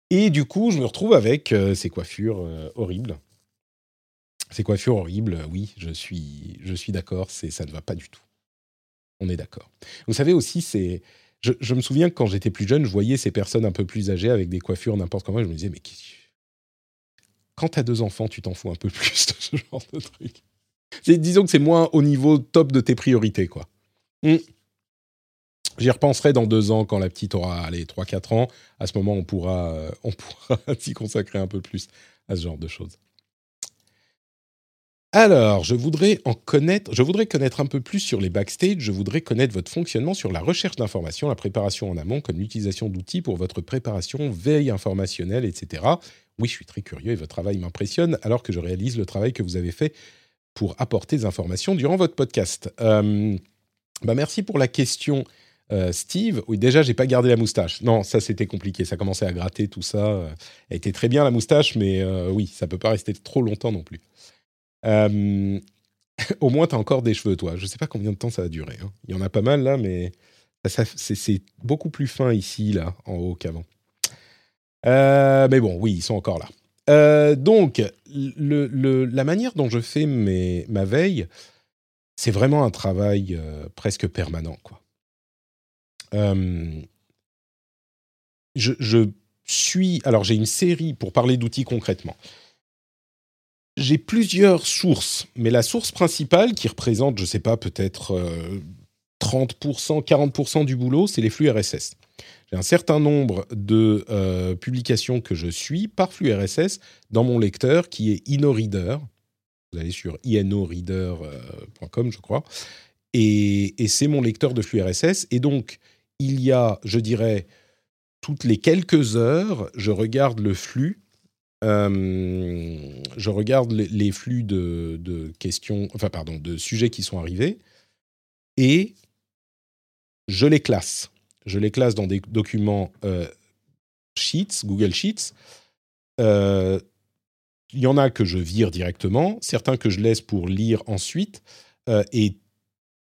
Et du coup, je me retrouve avec ces coiffures horribles. Ces coiffures horribles, oui, je suis, je suis d'accord, ça ne va pas du tout. On est d'accord. Vous savez aussi, c'est je, me souviens que quand j'étais plus jeune, je voyais ces personnes un peu plus âgées avec des coiffures n'importe comment. je me disais, mais quand tu as deux enfants, tu t'en fous un peu *laughs* plus de ce genre de truc. Disons que c'est moins au niveau top de tes priorités, quoi. Hmm. J'y repenserai dans deux ans quand la petite aura les 3-4 ans. À ce moment, on pourra, euh, on pourra *laughs* s'y consacrer un peu plus à ce genre de choses. Alors, je voudrais en connaître, je voudrais connaître un peu plus sur les backstage, je voudrais connaître votre fonctionnement sur la recherche d'informations, la préparation en amont, comme l'utilisation d'outils pour votre préparation, veille informationnelle, etc. Oui, je suis très curieux et votre travail m'impressionne alors que je réalise le travail que vous avez fait pour apporter des informations durant votre podcast. Euh, bah merci pour la question, euh, Steve. Oui, déjà, j'ai pas gardé la moustache. Non, ça c'était compliqué. Ça commençait à gratter tout ça. Elle était très bien la moustache, mais euh, oui, ça peut pas rester trop longtemps non plus. Euh, *laughs* au moins, tu as encore des cheveux, toi. Je sais pas combien de temps ça va durer. Hein. Il y en a pas mal là, mais c'est beaucoup plus fin ici, là, en haut qu'avant. Euh, mais bon, oui, ils sont encore là. Euh, donc, la manière dont je fais ma veille, c'est vraiment un travail presque permanent, quoi. Je, je, suis. Alors, j'ai une série pour parler d'outils concrètement j'ai plusieurs sources, mais la source principale qui représente, je ne sais pas, peut-être 30%, euh, 40% du boulot, c'est les flux RSS. J'ai un certain nombre de euh, publications que je suis par flux RSS dans mon lecteur qui est InnoReader. Vous allez sur inoreader.com, je crois. Et, et c'est mon lecteur de flux RSS. Et donc, il y a, je dirais, toutes les quelques heures, je regarde le flux euh, je regarde les, flux de, questions, enfin pardon, de sujets qui sont arrivés et je les classe. Je les classe dans des documents euh, Sheets, Google Sheets. Euh, il y en a que je vire directement, certains que je laisse pour lire ensuite, et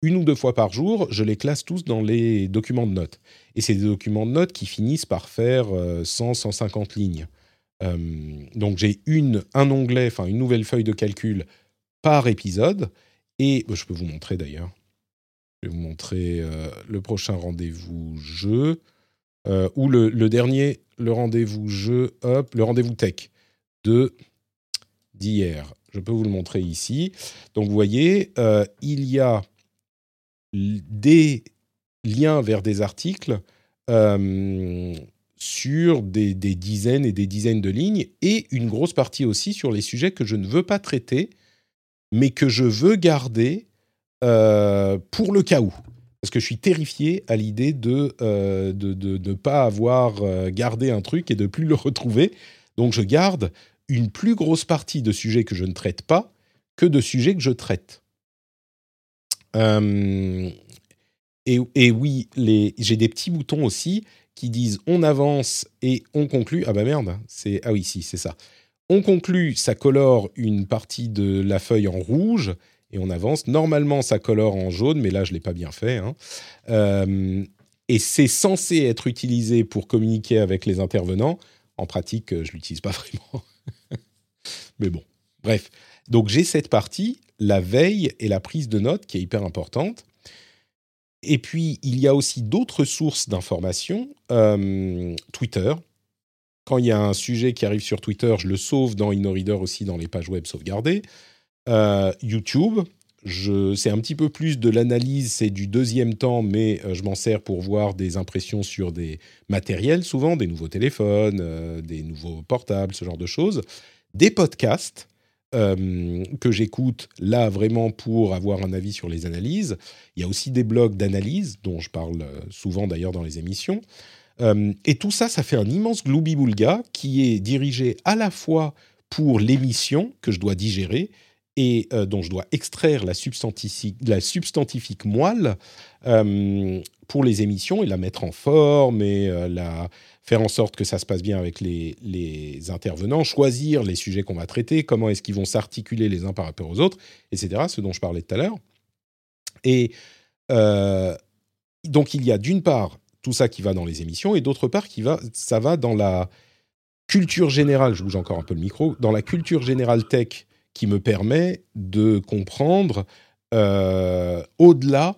une ou deux fois par jour, je les classe tous dans les documents de notes. Et c'est des documents de notes qui finissent par faire 100, 150 lignes. Euh, donc j'ai une, un onglet, enfin une nouvelle feuille de calcul par épisode. Et je peux vous montrer d'ailleurs. Je vais vous montrer euh, le prochain rendez-vous jeu. Euh, ou le, dernier, le rendez-vous jeu, hop, le rendez-vous tech de d'hier. Je peux vous le montrer ici. Donc vous voyez, il y a des liens vers des articles sur des, dizaines et des dizaines de lignes, et une grosse partie aussi sur les sujets que je ne veux pas traiter, mais que je veux garder euh, pour le cas où. Parce que je suis terrifié à l'idée de ne euh, de, pas avoir euh, gardé un truc et de plus le retrouver. Donc je garde une plus grosse partie de sujets que je ne traite pas que de sujets que je traite. et, et, oui, j'ai des petits boutons aussi qui disent on avance et on conclut. Ah bah merde, c'est ah oui si c'est ça. On conclut, ça colore une partie de la feuille en rouge et on avance. Normalement, ça colore en jaune, mais là je l'ai pas bien fait. Hein. Euh, et c'est censé être utilisé pour communiquer avec les intervenants. En pratique, je l'utilise pas *laughs* vraiment. mais bon, bref. Donc j'ai cette partie, la veille et la prise de notes qui est hyper importante. Et puis, il y a aussi d'autres sources d'informations. Euh, Twitter. Quand il y a un sujet qui arrive sur Twitter, je le sauve dans InnoReader aussi dans les pages web sauvegardées. Euh, YouTube. C'est un petit peu plus de l'analyse, c'est du deuxième temps, mais euh, je m'en sers pour voir des impressions sur des matériels, souvent des nouveaux téléphones, des nouveaux portables, ce genre de choses. Des podcasts euh, que j'écoute là vraiment pour avoir un avis sur les analyses. Il y a aussi des blogs d'analyse dont je parle euh, souvent d'ailleurs dans les émissions. Euh, et tout ça, ça fait un immense gloubi-boulga qui est dirigé à la fois pour l'émission que je dois digérer et dont je dois extraire la substantifique, la substantifique moelle pour les émissions et la mettre en forme et la faire en sorte que ça se passe bien avec les, les intervenants, choisir les sujets qu'on va traiter, comment est-ce qu'ils vont s'articuler les uns par rapport aux autres, etc., ce dont je parlais tout à l'heure. Et donc il y a d'une part tout ça qui va dans les émissions et d'autre part qui va, ça va dans la culture générale, je bouge encore un peu le micro, dans la culture générale tech qui me permet de comprendre euh, au-delà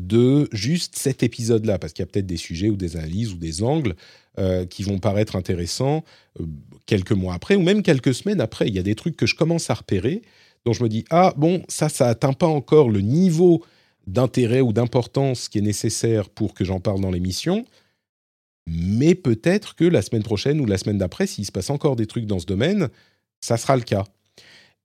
de juste cet épisode-là, parce qu'il y a peut-être des sujets ou des analyses ou des angles euh, qui vont paraître intéressants euh, quelques mois après ou même quelques semaines après. Il y a des trucs que je commence à repérer, dont je me dis ah bon ça ça atteint pas encore le niveau d'intérêt ou d'importance qui est nécessaire pour que j'en parle dans l'émission. Mais peut-être que la semaine prochaine ou la semaine d'après, s'il se passe encore des trucs dans ce domaine, ça sera le cas.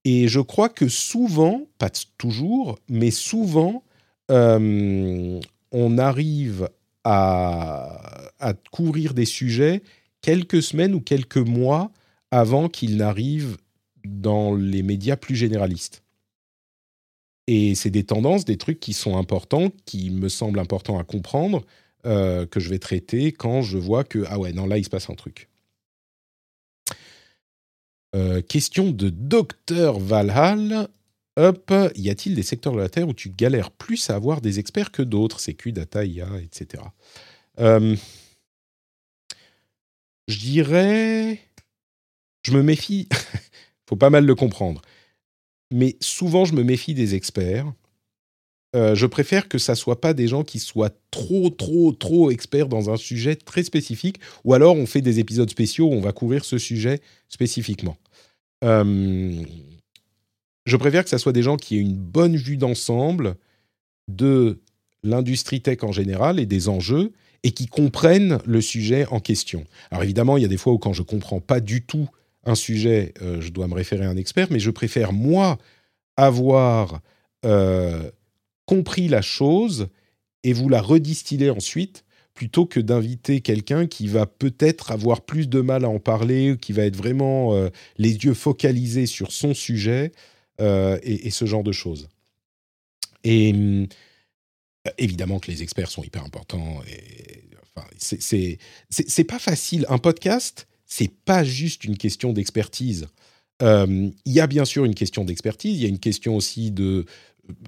Et je crois que souvent, pas toujours, mais souvent, euh, on arrive à, à, couvrir des sujets quelques semaines ou quelques mois avant qu'ils n'arrivent dans les médias plus généralistes. Et c'est des tendances, des trucs qui sont importants, qui me semblent importants à comprendre, euh, que je vais traiter quand je vois que, ah ouais, non, là, il se passe un truc. Euh, question de Docteur Valhall. Hop, y a-t-il des secteurs de la Terre où tu galères plus à avoir des experts que d'autres? Sécu, data, IA, etc. Euh, je dirais... Je me méfie... *laughs* faut pas mal le comprendre mais souvent je me méfie des experts. Euh, je préfère que ça soit pas des gens qui soient trop, trop, trop experts dans un sujet très spécifique, ou alors on fait des épisodes spéciaux où on va couvrir ce sujet spécifiquement. Euh, je préfère que ça soit des gens qui aient une bonne vue d'ensemble de l'industrie tech en général et des enjeux, et qui comprennent le sujet en question. Alors évidemment, il y a des fois où quand je comprends pas du tout un sujet, euh, je dois me référer à un expert, mais je préfère, moi, avoir euh, compris la chose et vous la redistiller ensuite, plutôt que d'inviter quelqu'un qui va peut-être avoir plus de mal à en parler, qui va être vraiment euh, les yeux focalisés sur son sujet et, ce genre de choses. Et évidemment que les experts sont hyper importants. Enfin, c'est pas facile. Un podcast, c'est pas juste une question d'expertise. Euh, il y a bien sûr une question d'expertise, il y a une question aussi de euh,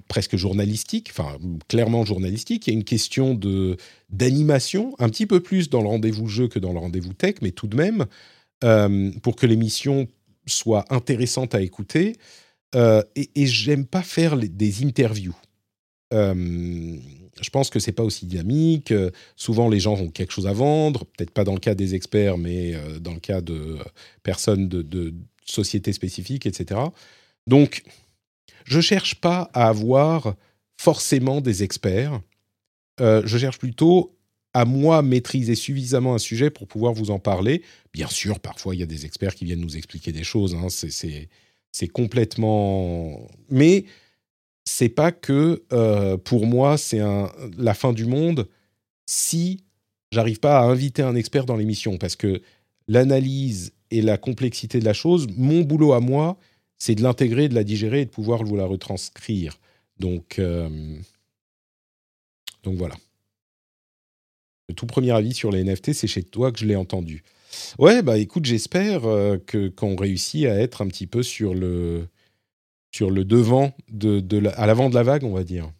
presque journalistique, enfin clairement journalistique, il y a une question de d'animation, un petit peu plus dans le rendez-vous jeu que dans le rendez-vous tech, mais tout de même, euh, pour que l'émission soit intéressante à écouter. et, et j'aime pas faire des interviews je pense que c'est pas aussi dynamique. Euh, souvent, les gens ont quelque chose à vendre, peut-être pas dans le cas des experts, mais euh, dans le cas de personnes de, sociétés spécifiques, etc. Donc, je cherche pas à avoir forcément des experts. Euh, je cherche plutôt à moi maîtriser suffisamment un sujet pour pouvoir vous en parler. Bien sûr, parfois il y a des experts qui viennent nous expliquer des choses. Hein, c'est complètement. Mais c'est pas que euh, pour moi c'est la fin du monde si j'arrive pas à inviter un expert dans l'émission parce que l'analyse et la complexité de la chose, mon boulot à moi, c'est de l'intégrer, de la digérer et de pouvoir vous la retranscrire. Donc, euh, donc voilà. Le tout premier avis sur les NFT, c'est chez toi que je l'ai entendu. Ouais, bah écoute, j'espère euh, que qu'on réussit à être un petit peu sur le sur le devant, de, à l'avant de la vague, on va dire.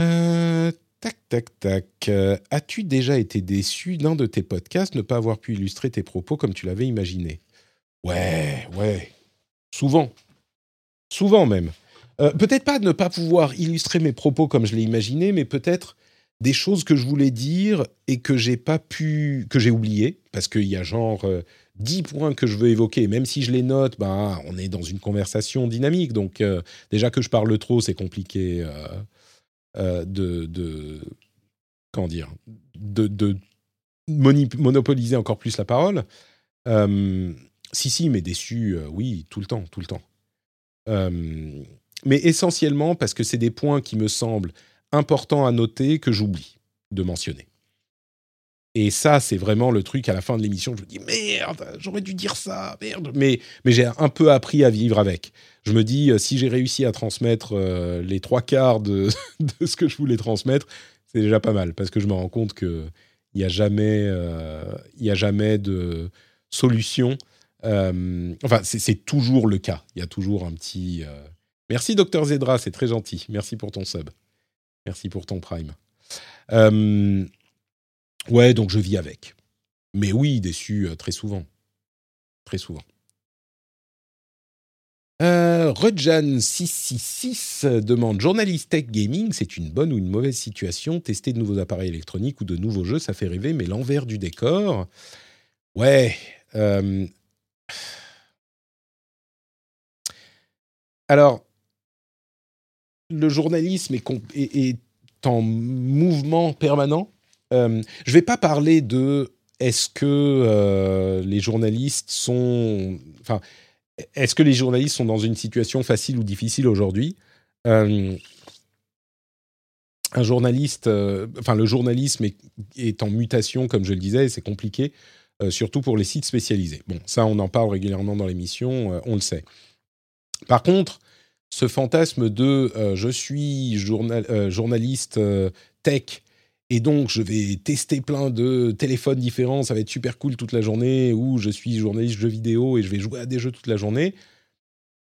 Euh, tac, tac, tac. As-tu déjà été déçu d'un de tes podcasts ne pas avoir pu illustrer tes propos comme tu l'avais imaginé? Ouais, ouais. Souvent. Souvent même. Euh, peut-être pas de ne pas pouvoir illustrer mes propos comme je l'ai imaginé, mais peut-être des choses que je voulais dire et que j'ai pas pu, que j'ai oublié, parce qu'il y a genre 10 points que je veux évoquer, même si je les note, ben, on est dans une conversation dynamique. Donc, euh, déjà que je parle trop, c'est compliqué euh, euh, de, de, Comment dire De, monopoliser encore plus la parole. Si, si, mais déçu, oui, tout le temps, tout le temps. mais essentiellement parce que c'est des points qui me semblent importants à noter que j'oublie de mentionner. Et ça, c'est vraiment le truc à la fin de l'émission. Je me dis merde, j'aurais dû dire ça, merde. Mais, mais j'ai un peu appris à vivre avec. Je me dis, si j'ai réussi à transmettre les trois quarts *laughs* de, ce que je voulais transmettre, c'est déjà pas mal. Parce que je me rends compte qu'il n'y a, il y a jamais de solution. Enfin, c'est toujours le cas. Il y a toujours un petit. Merci, Docteur Zedra, c'est très gentil. Merci pour ton sub. Merci pour ton prime. Euh, ouais, donc je vis avec. Mais oui, déçu euh, très souvent. Très souvent. Euh, Rejan666 demande Journaliste Tech Gaming, c'est une bonne ou une mauvaise situation? Tester de nouveaux appareils électroniques ou de nouveaux jeux, ça fait rêver, mais l'envers du décor? Ouais. Alors, le journalisme est, en mouvement permanent. Euh, je ne vais pas parler de est-ce que euh, les journalistes sont, enfin, est-ce que les journalistes sont dans une situation facile ou difficile aujourd'hui? Euh, Un journaliste, enfin, le journalisme est, en mutation, comme je le disais, c'est compliqué, surtout pour les sites spécialisés. Bon, ça, on en parle régulièrement dans l'émission, on le sait. Par contre, ce fantasme de euh, je suis euh, journaliste euh, tech et donc je vais tester plein de téléphones différents, ça va être super cool toute la journée, ou je suis journaliste jeux vidéo et je vais jouer à des jeux toute la journée.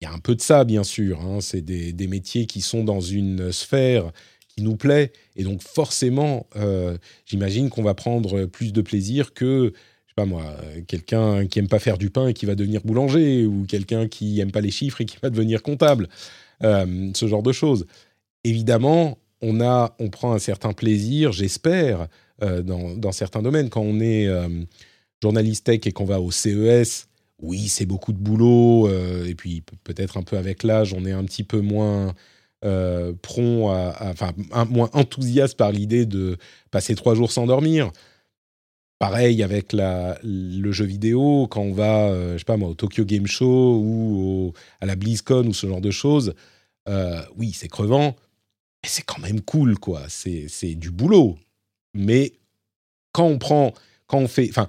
Il y a un peu de ça, bien sûr. Hein. C'est des, métiers qui sont dans une sphère qui nous plaît. Et donc forcément, j'imagine qu'on va prendre plus de plaisir que pas moi, quelqu'un qui aime pas faire du pain et qui va devenir boulanger, ou quelqu'un qui aime pas les chiffres et qui va devenir comptable, euh, ce genre de choses. Évidemment, on a, on prend un certain plaisir, j'espère, euh, dans, certains domaines. Quand on est euh, journaliste tech et qu'on va au CES, oui, c'est beaucoup de boulot, et puis peut-être un peu avec l'âge, on est un petit peu moins prompt, enfin, moins enthousiaste par l'idée de passer trois jours sans dormir. Pareil avec le jeu vidéo, quand on va, euh, je sais pas moi, au Tokyo Game Show ou à la BlizzCon ou ce genre de choses, euh, oui, c'est crevant, mais c'est quand même cool, quoi. C'est, du boulot. Mais quand on prend, quand on fait, enfin,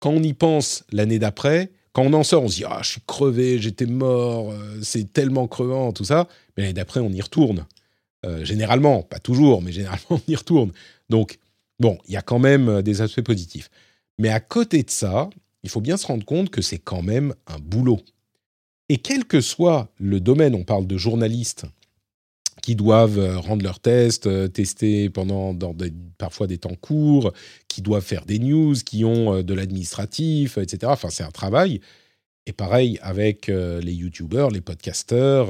quand on y pense l'année d'après, quand on en sort, on se dit, ah, je suis crevé, j'étais mort, euh, c'est tellement crevant, tout ça. Mais l'année d'après, on y retourne. généralement, pas toujours, mais généralement, *laughs* on y retourne. Donc, Bon, il y a quand même euh, des aspects positifs. Mais à côté de ça, il faut bien se rendre compte que c'est quand même un boulot. Et quel que soit le domaine, on parle de journalistes qui doivent euh, rendre leurs tests, euh, tester pendant parfois des temps courts, qui doivent faire des news, qui ont de l'administratif, etc. Enfin, c'est un travail. Et pareil avec les YouTubers, les podcasters.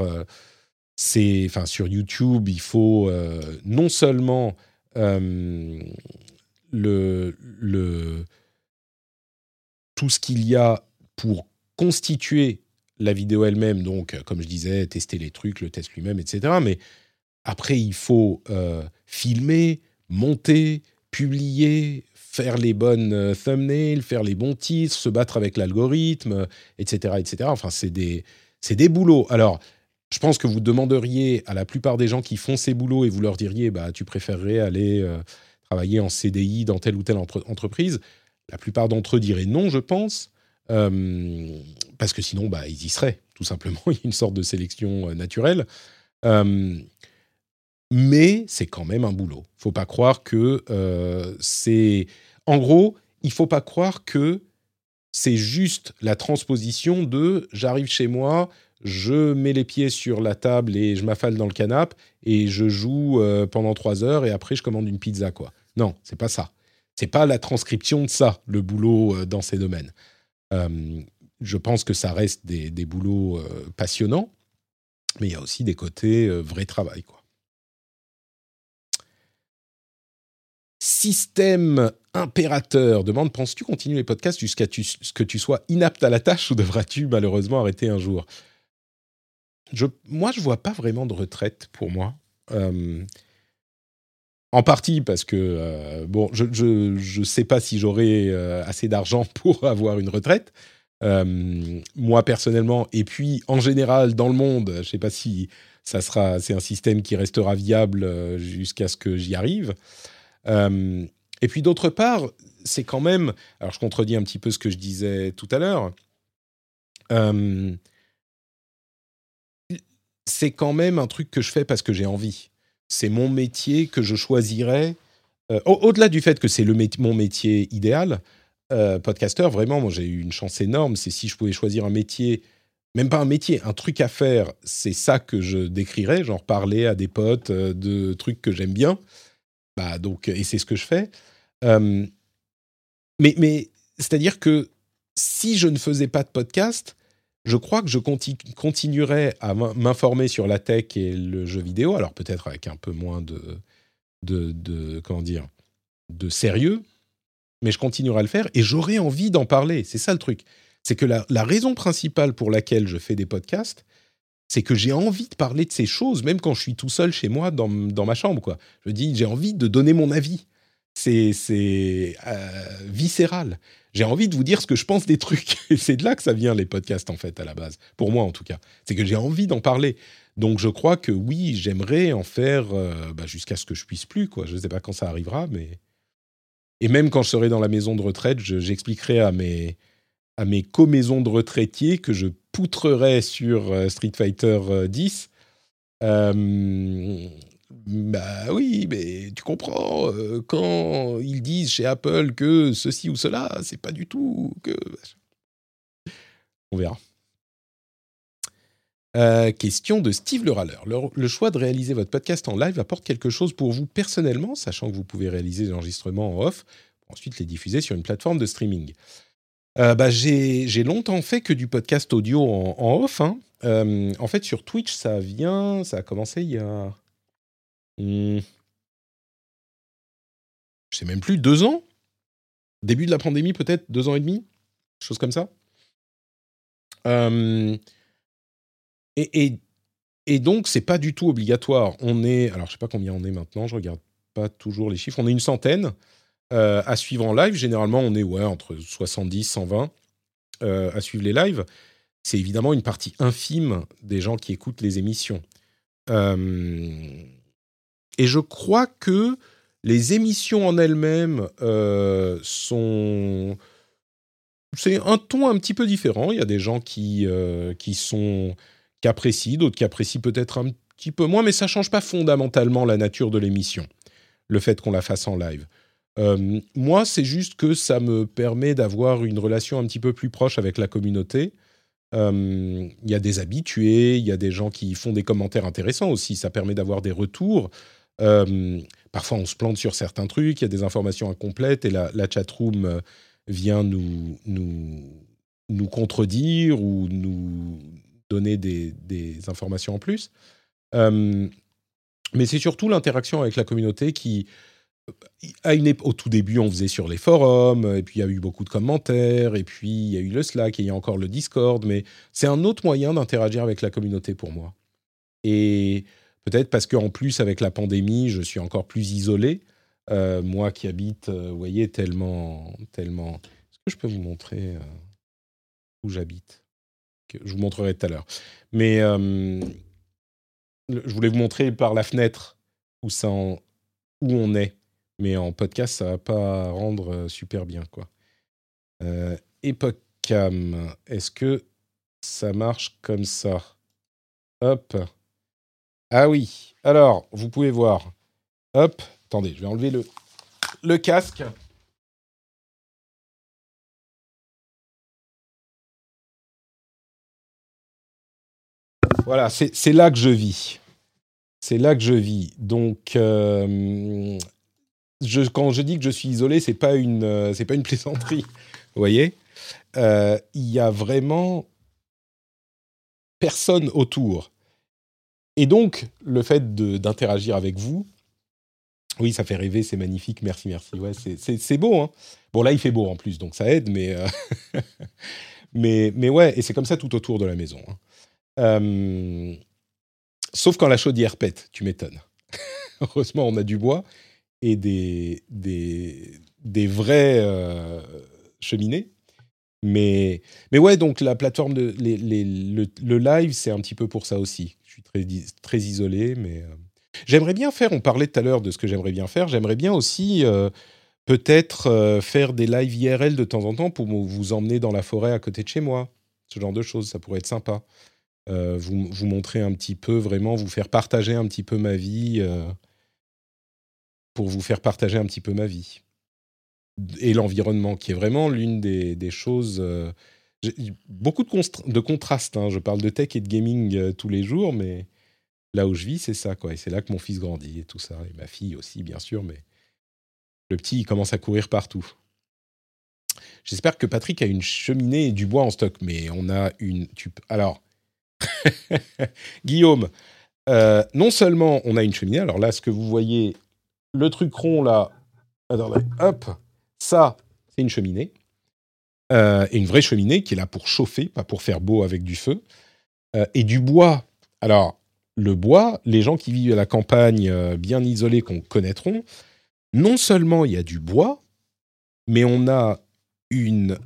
c'est, enfin, sur YouTube, il faut non seulement euh, le, tout ce qu'il y a pour constituer la vidéo elle-même, donc comme je disais, tester les trucs, le test lui-même, etc. Mais après, il faut euh, filmer, monter, publier, faire les bonnes euh, thumbnails, faire les bons titres, se battre avec l'algorithme, etc., etc. Enfin, c'est des, c'est des boulots. Alors, je pense que vous demanderiez à la plupart des gens qui font ces boulots et vous leur diriez bah, tu préférerais aller euh, travailler en CDI dans telle ou telle entreprise. La plupart d'entre eux diraient non, je pense, euh, parce que sinon, bah, ils y seraient, tout simplement. *laughs* Il y a une sorte de sélection euh, naturelle. mais c'est quand même un boulot. faut pas croire que c'est. En gros, il faut pas croire que c'est juste la transposition de j'arrive chez moi, je mets les pieds sur la table et je m'affale dans le canapé et je joue euh, pendant trois heures et après je commande une pizza quoi. Non, c'est pas ça. C'est pas la transcription de ça le boulot euh, dans ces domaines. Euh, je pense que ça reste des, boulots passionnants, mais il y a aussi des côtés vrai travail quoi. Système impérateur demande penses-tu continuer les podcasts jusqu'à ce que tu sois inapte à la tâche ou devras-tu malheureusement arrêter un jour? Je, moi, je vois pas vraiment de retraite pour moi. Euh, en partie parce que, euh, bon, je ne sais pas si j'aurai euh, assez d'argent *laughs* pour avoir une retraite. moi, personnellement, et puis en général, dans le monde, je ne sais pas si ça sera, c'est un système qui restera viable jusqu'à ce que j'y arrive. Et puis d'autre part, c'est quand même, alors je contredis un petit peu ce que je disais tout à l'heure, c'est quand même un truc que je fais parce que j'ai envie. C'est mon métier que je choisirais. Euh, au-delà du fait que c'est mon métier idéal, euh, podcasteur, vraiment, moi j'ai eu une chance énorme. C'est si je pouvais choisir un métier, même pas un métier, un truc à faire, c'est ça que je décrirais, genre parler à des potes euh, de trucs que j'aime bien. Bah donc, et c'est ce que je fais. mais, mais c'est-à-dire que si je ne faisais pas de podcast, je crois que je continuerai à m'informer sur la tech et le jeu vidéo, alors peut-être avec un peu moins de, de, comment dire, de sérieux, mais je continuerai à le faire et j'aurai envie d'en parler. C'est ça le truc. C'est que la, raison principale pour laquelle je fais des podcasts, c'est que j'ai envie de parler de ces choses, même quand je suis tout seul chez moi dans, dans ma chambre. Quoi. Je dis, j'ai envie de donner mon avis. C'est euh, viscéral j'ai envie de vous dire ce que je pense des trucs. *laughs* Et c'est de là que ça vient, les podcasts, en fait, à la base. Pour moi, en tout cas. C'est que j'ai envie d'en parler. Donc, je crois que oui, j'aimerais en faire euh, bah, jusqu'à ce que je puisse plus, quoi. Je ne sais pas quand ça arrivera, mais... Et même quand je serai dans la maison de retraite, j'expliquerai à mes, à mes co-maisons de retraitiers que je poutrerai sur euh, Street Fighter 10. Euh, bah oui, mais tu comprends, euh, quand ils disent chez Apple que ceci ou cela, c'est pas du tout que. On verra. Euh, question de Steve le râleur. Le, choix de réaliser votre podcast en live apporte quelque chose pour vous personnellement, sachant que vous pouvez réaliser l'enregistrement en off, pour ensuite les diffuser sur une plateforme de streaming. Euh, bah, j'ai longtemps fait que du podcast audio en, off. Hein. en fait, sur Twitch, ça vient, ça a commencé il y a Mmh. Je sais même plus, deux ans? Début de la pandémie, peut-être Deux ans et demi? Chose comme ça? et, et, et, donc, c'est pas du tout obligatoire. On est, alors je sais pas combien on est maintenant, je regarde pas toujours les chiffres. On est une centaine euh, à suivre en live. Généralement, on est ouais, entre 70, 120 euh, à suivre les lives. C'est évidemment une partie infime des gens qui écoutent les émissions. Euh, et je crois que les émissions en elles-mêmes euh, sont... C'est un ton un petit peu différent. Il y a des gens qui, euh, qui sont qui apprécient, d'autres qui apprécient peut-être un petit peu moins, mais ça change pas fondamentalement la nature de l'émission, le fait qu'on la fasse en live. Euh, moi, c'est juste que ça me permet d'avoir une relation un petit peu plus proche avec la communauté. Il y a des habitués, il y a des gens qui font des commentaires intéressants aussi. Ça permet d'avoir des retours. Euh, parfois, on se plante sur certains trucs, il y a des informations incomplètes et la, la chatroom euh, vient nous, nous, contredire ou nous donner des, des informations en plus. Euh, mais c'est surtout l'interaction avec la communauté qui, à une au tout début, on faisait sur les forums, et puis il y a eu beaucoup de commentaires, et puis il y a eu le Slack, et il y a encore le Discord, mais c'est un autre moyen d'interagir avec la communauté pour moi. Et Peut-être parce qu'en plus, avec la pandémie, je suis encore plus isolé. Euh, moi qui habite, euh, vous voyez, tellement. tellement... Est-ce que je peux vous montrer euh, où j'habite? Je vous montrerai tout à l'heure. Mais je voulais vous montrer par la fenêtre où, ça où on est. Mais en podcast, ça va pas rendre super bien, quoi. Epoch Cam, est-ce que ça marche comme ça? Hop. Ah oui. Alors, vous pouvez voir. Hop. Attendez, je vais enlever le, casque. Voilà, c'est là que je vis. C'est là que je vis. Donc, euh, je, quand je dis que je suis isolé, c'est pas une, euh, pas une *laughs* plaisanterie. Vous voyez, euh, il y a vraiment personne autour. Et donc, le fait d'interagir avec vous, oui, ça fait rêver, c'est magnifique, merci, merci. Ouais, c'est beau. Hein bon, là, il fait beau en plus, donc ça aide, mais, euh, *laughs* mais, mais ouais, et c'est comme ça tout autour de la maison. Hein. Euh, sauf quand la chaudière pète, tu m'étonnes. *laughs* Heureusement, on a du bois et des, des, des vraies euh, cheminées. Mais, mais ouais, donc la plateforme, le, live, c'est un petit peu pour ça aussi suis très, isolé, mais euh, j'aimerais bien faire, on parlait tout à l'heure de ce que j'aimerais bien faire, j'aimerais bien aussi euh, peut-être faire des lives IRL de temps en temps pour vous emmener dans la forêt à côté de chez moi. Ce genre de choses, ça pourrait être sympa. vous, vous montrer un petit peu, vraiment, vous faire partager un petit peu ma vie, pour vous faire partager un petit peu ma vie. Et l'environnement, qui est vraiment l'une des, choses beaucoup de, contrastes. Hein. Je parle de tech et de gaming euh, tous les jours, mais là où je vis, c'est ça. quoi. Et c'est là que mon fils grandit et tout ça. Et ma fille aussi, bien sûr, mais le petit, il commence à courir partout. J'espère que Patrick a une cheminée et du bois en stock, mais on a une... Alors, *laughs* Guillaume, euh, non seulement on a une cheminée, alors là, ce que vous voyez, le truc rond là, attendez, hop, ça, c'est une cheminée. Euh, et une vraie cheminée qui est là pour chauffer, pas pour faire beau avec du feu, euh, et du bois. Alors, le bois, les gens qui vivent à la campagne euh, bien isolés qu'on connaîtront, non seulement il y a du bois, mais on a une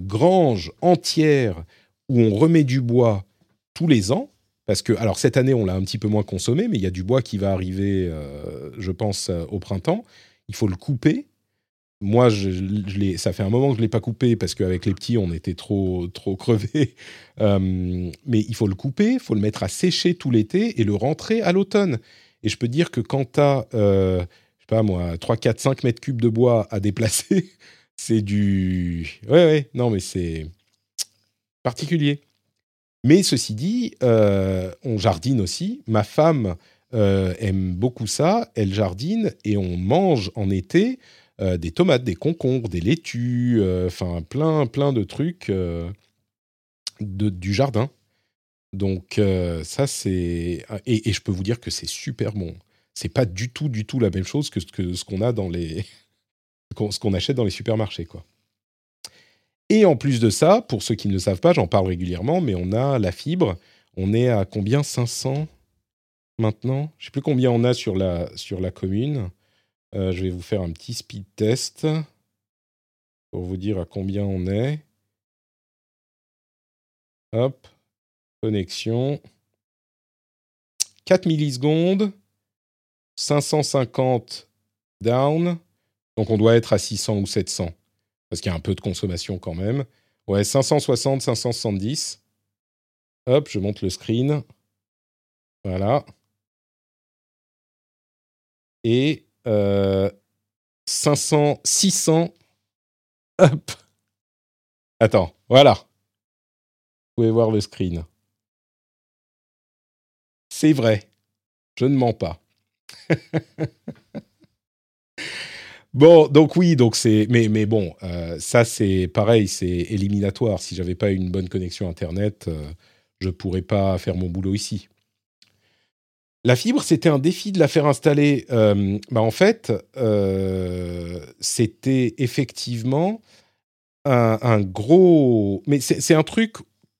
grange entière où on remet du bois tous les ans. Parce que, alors cette année, on l'a un petit peu moins consommé, mais il y a du bois qui va arriver, je pense, au printemps. Il faut le couper moi, ça fait un moment que je ne l'ai pas coupé parce qu'avec les petits, on était trop, trop crevés. *laughs* Euh, mais il faut le couper, il faut le mettre à sécher tout l'été et le rentrer à l'automne. Et je peux dire que quand tu as, euh, je sais pas moi, 3, 4, 5 mètres cubes de bois à déplacer, *laughs* c'est du. Ouais, ouais, non, mais c'est particulier. Mais ceci dit, euh, on jardine aussi. Ma femme aime beaucoup ça. Elle jardine et on mange en été. Euh, des tomates, des concombres, des laitues, euh, enfin plein, plein de trucs euh, de, du jardin. Donc ça c'est et, je peux vous dire que c'est super bon. C'est pas du tout, du tout la même chose que, ce qu'on a dans les *laughs* ce qu'on achète dans les supermarchés quoi. Et en plus de ça, pour ceux qui ne le savent pas, j'en parle régulièrement, mais on a la fibre. On est à combien? 500 maintenant? Je sais plus combien on a sur la, sur la commune. Euh, je vais vous faire un petit speed test pour vous dire à combien on est. Hop, connexion. 4 millisecondes, 550 down. Donc on doit être à 600 ou 700 parce qu'il y a un peu de consommation quand même. Ouais, 560, 570. Hop, je monte le screen. Voilà. Et 500, euh, 600. Hop. Attends, voilà. Vous pouvez voir le screen. C'est vrai. Je ne mens pas. *laughs* bon, donc oui, donc c'est, mais mais bon, euh, ça c'est pareil, c'est éliminatoire. Si j'avais pas une bonne connexion internet, euh, je pourrais pas faire mon boulot ici. La fibre, c'était un défi de la faire installer. Euh, bah en fait, euh, c'était effectivement un, gros. Mais c'est un truc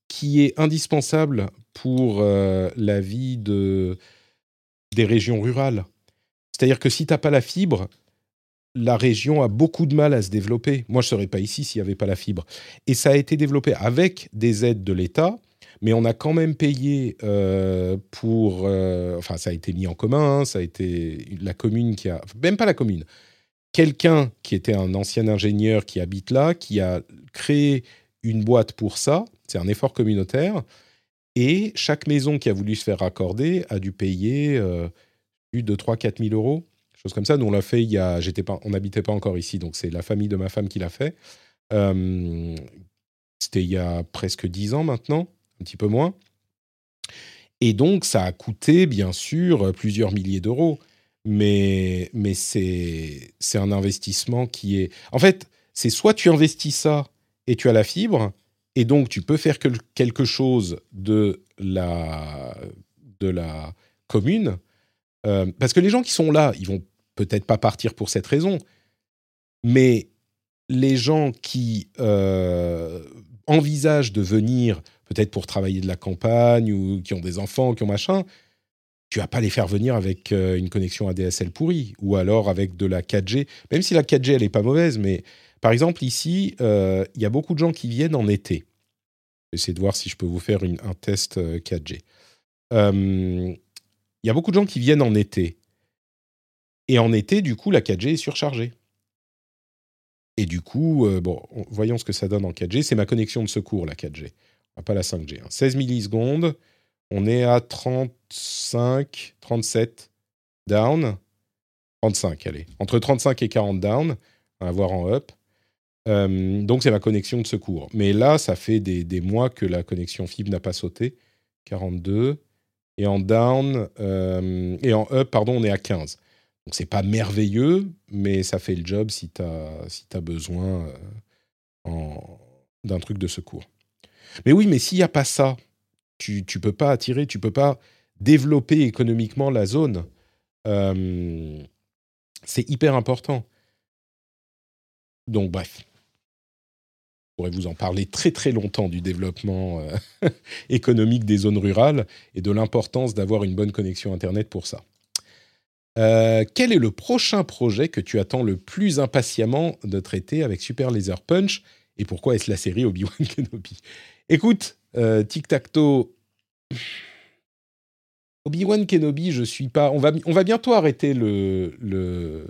qui est indispensable pour euh, la vie de, des régions rurales. C'est-à-dire que si tu n'as pas la fibre, la région a beaucoup de mal à se développer. Moi, je ne serais pas ici s'il n'y avait pas la fibre. Et ça a été développé avec des aides de l'État mais on a quand même payé euh, pour. Euh, enfin, ça a été mis en commun, hein, ça a été la commune qui a. Même pas la commune. Quelqu'un qui était un ancien ingénieur qui habite là, qui a créé une boîte pour ça. C'est un effort communautaire. Et chaque maison qui a voulu se faire raccorder a dû payer euh, plus de 3-4 000 euros, chose comme ça. Nous, on l'a fait il y a. Pas, on n'habitait pas encore ici, donc c'est la famille de ma femme qui l'a fait. C'était il y a presque 10 ans maintenant un petit peu moins. Et donc, ça a coûté, bien sûr, plusieurs milliers d'euros. Mais, mais c'est, c'est un investissement qui est... En fait, c'est soit tu investis ça et tu as la fibre, et donc tu peux faire quelque chose de la, de la commune. Euh, parce que les gens qui sont là, ils vont peut-être pas partir pour cette raison, mais les gens qui euh, envisagent de venir peut-être pour travailler de la campagne ou qui ont des enfants, qui ont machin, tu vas pas les faire venir avec euh, une connexion ADSL pourrie ou alors avec de la 4G, même si la 4G elle est pas mauvaise, mais par exemple ici, euh, il y a beaucoup de gens qui viennent en été. J'essaie de voir si je peux vous faire un test 4G. Euh, il y a beaucoup de gens qui viennent en été. Et en été, du coup, la 4G est surchargée. et du coup, bon, voyons ce que ça donne en 4G. C'est ma connexion de secours, la 4G, pas la 5G. 16 hein. millisecondes, on est à 35, 37 down. 35, allez. Entre 35 et 40 down, à voir en up. Euh, donc, c'est ma connexion de secours. Mais là, ça fait des, mois que la connexion fibre n'a pas sauté. 42. Et en down, euh, et en up, pardon, on est à 15. Donc, c'est pas merveilleux, mais ça fait le job si tu as besoin euh, d'un truc de secours. Mais oui, mais s'il n'y a pas ça, tu ne peux pas attirer, tu peux pas développer économiquement la zone. c'est hyper important. Donc, bref pourrais vous en parler très très longtemps du développement euh, *laughs* économique des zones rurales et de l'importance d'avoir une bonne connexion Internet pour ça. Euh, quel est le prochain projet que tu attends le plus impatiemment de traiter avec Super Laser Punch? Et pourquoi est-ce la série Obi-Wan *laughs* Kenobi? Écoute, euh, Tic Tac Toe, Obi-Wan Kenobi, je suis pas. On va, on va bientôt arrêter le, le,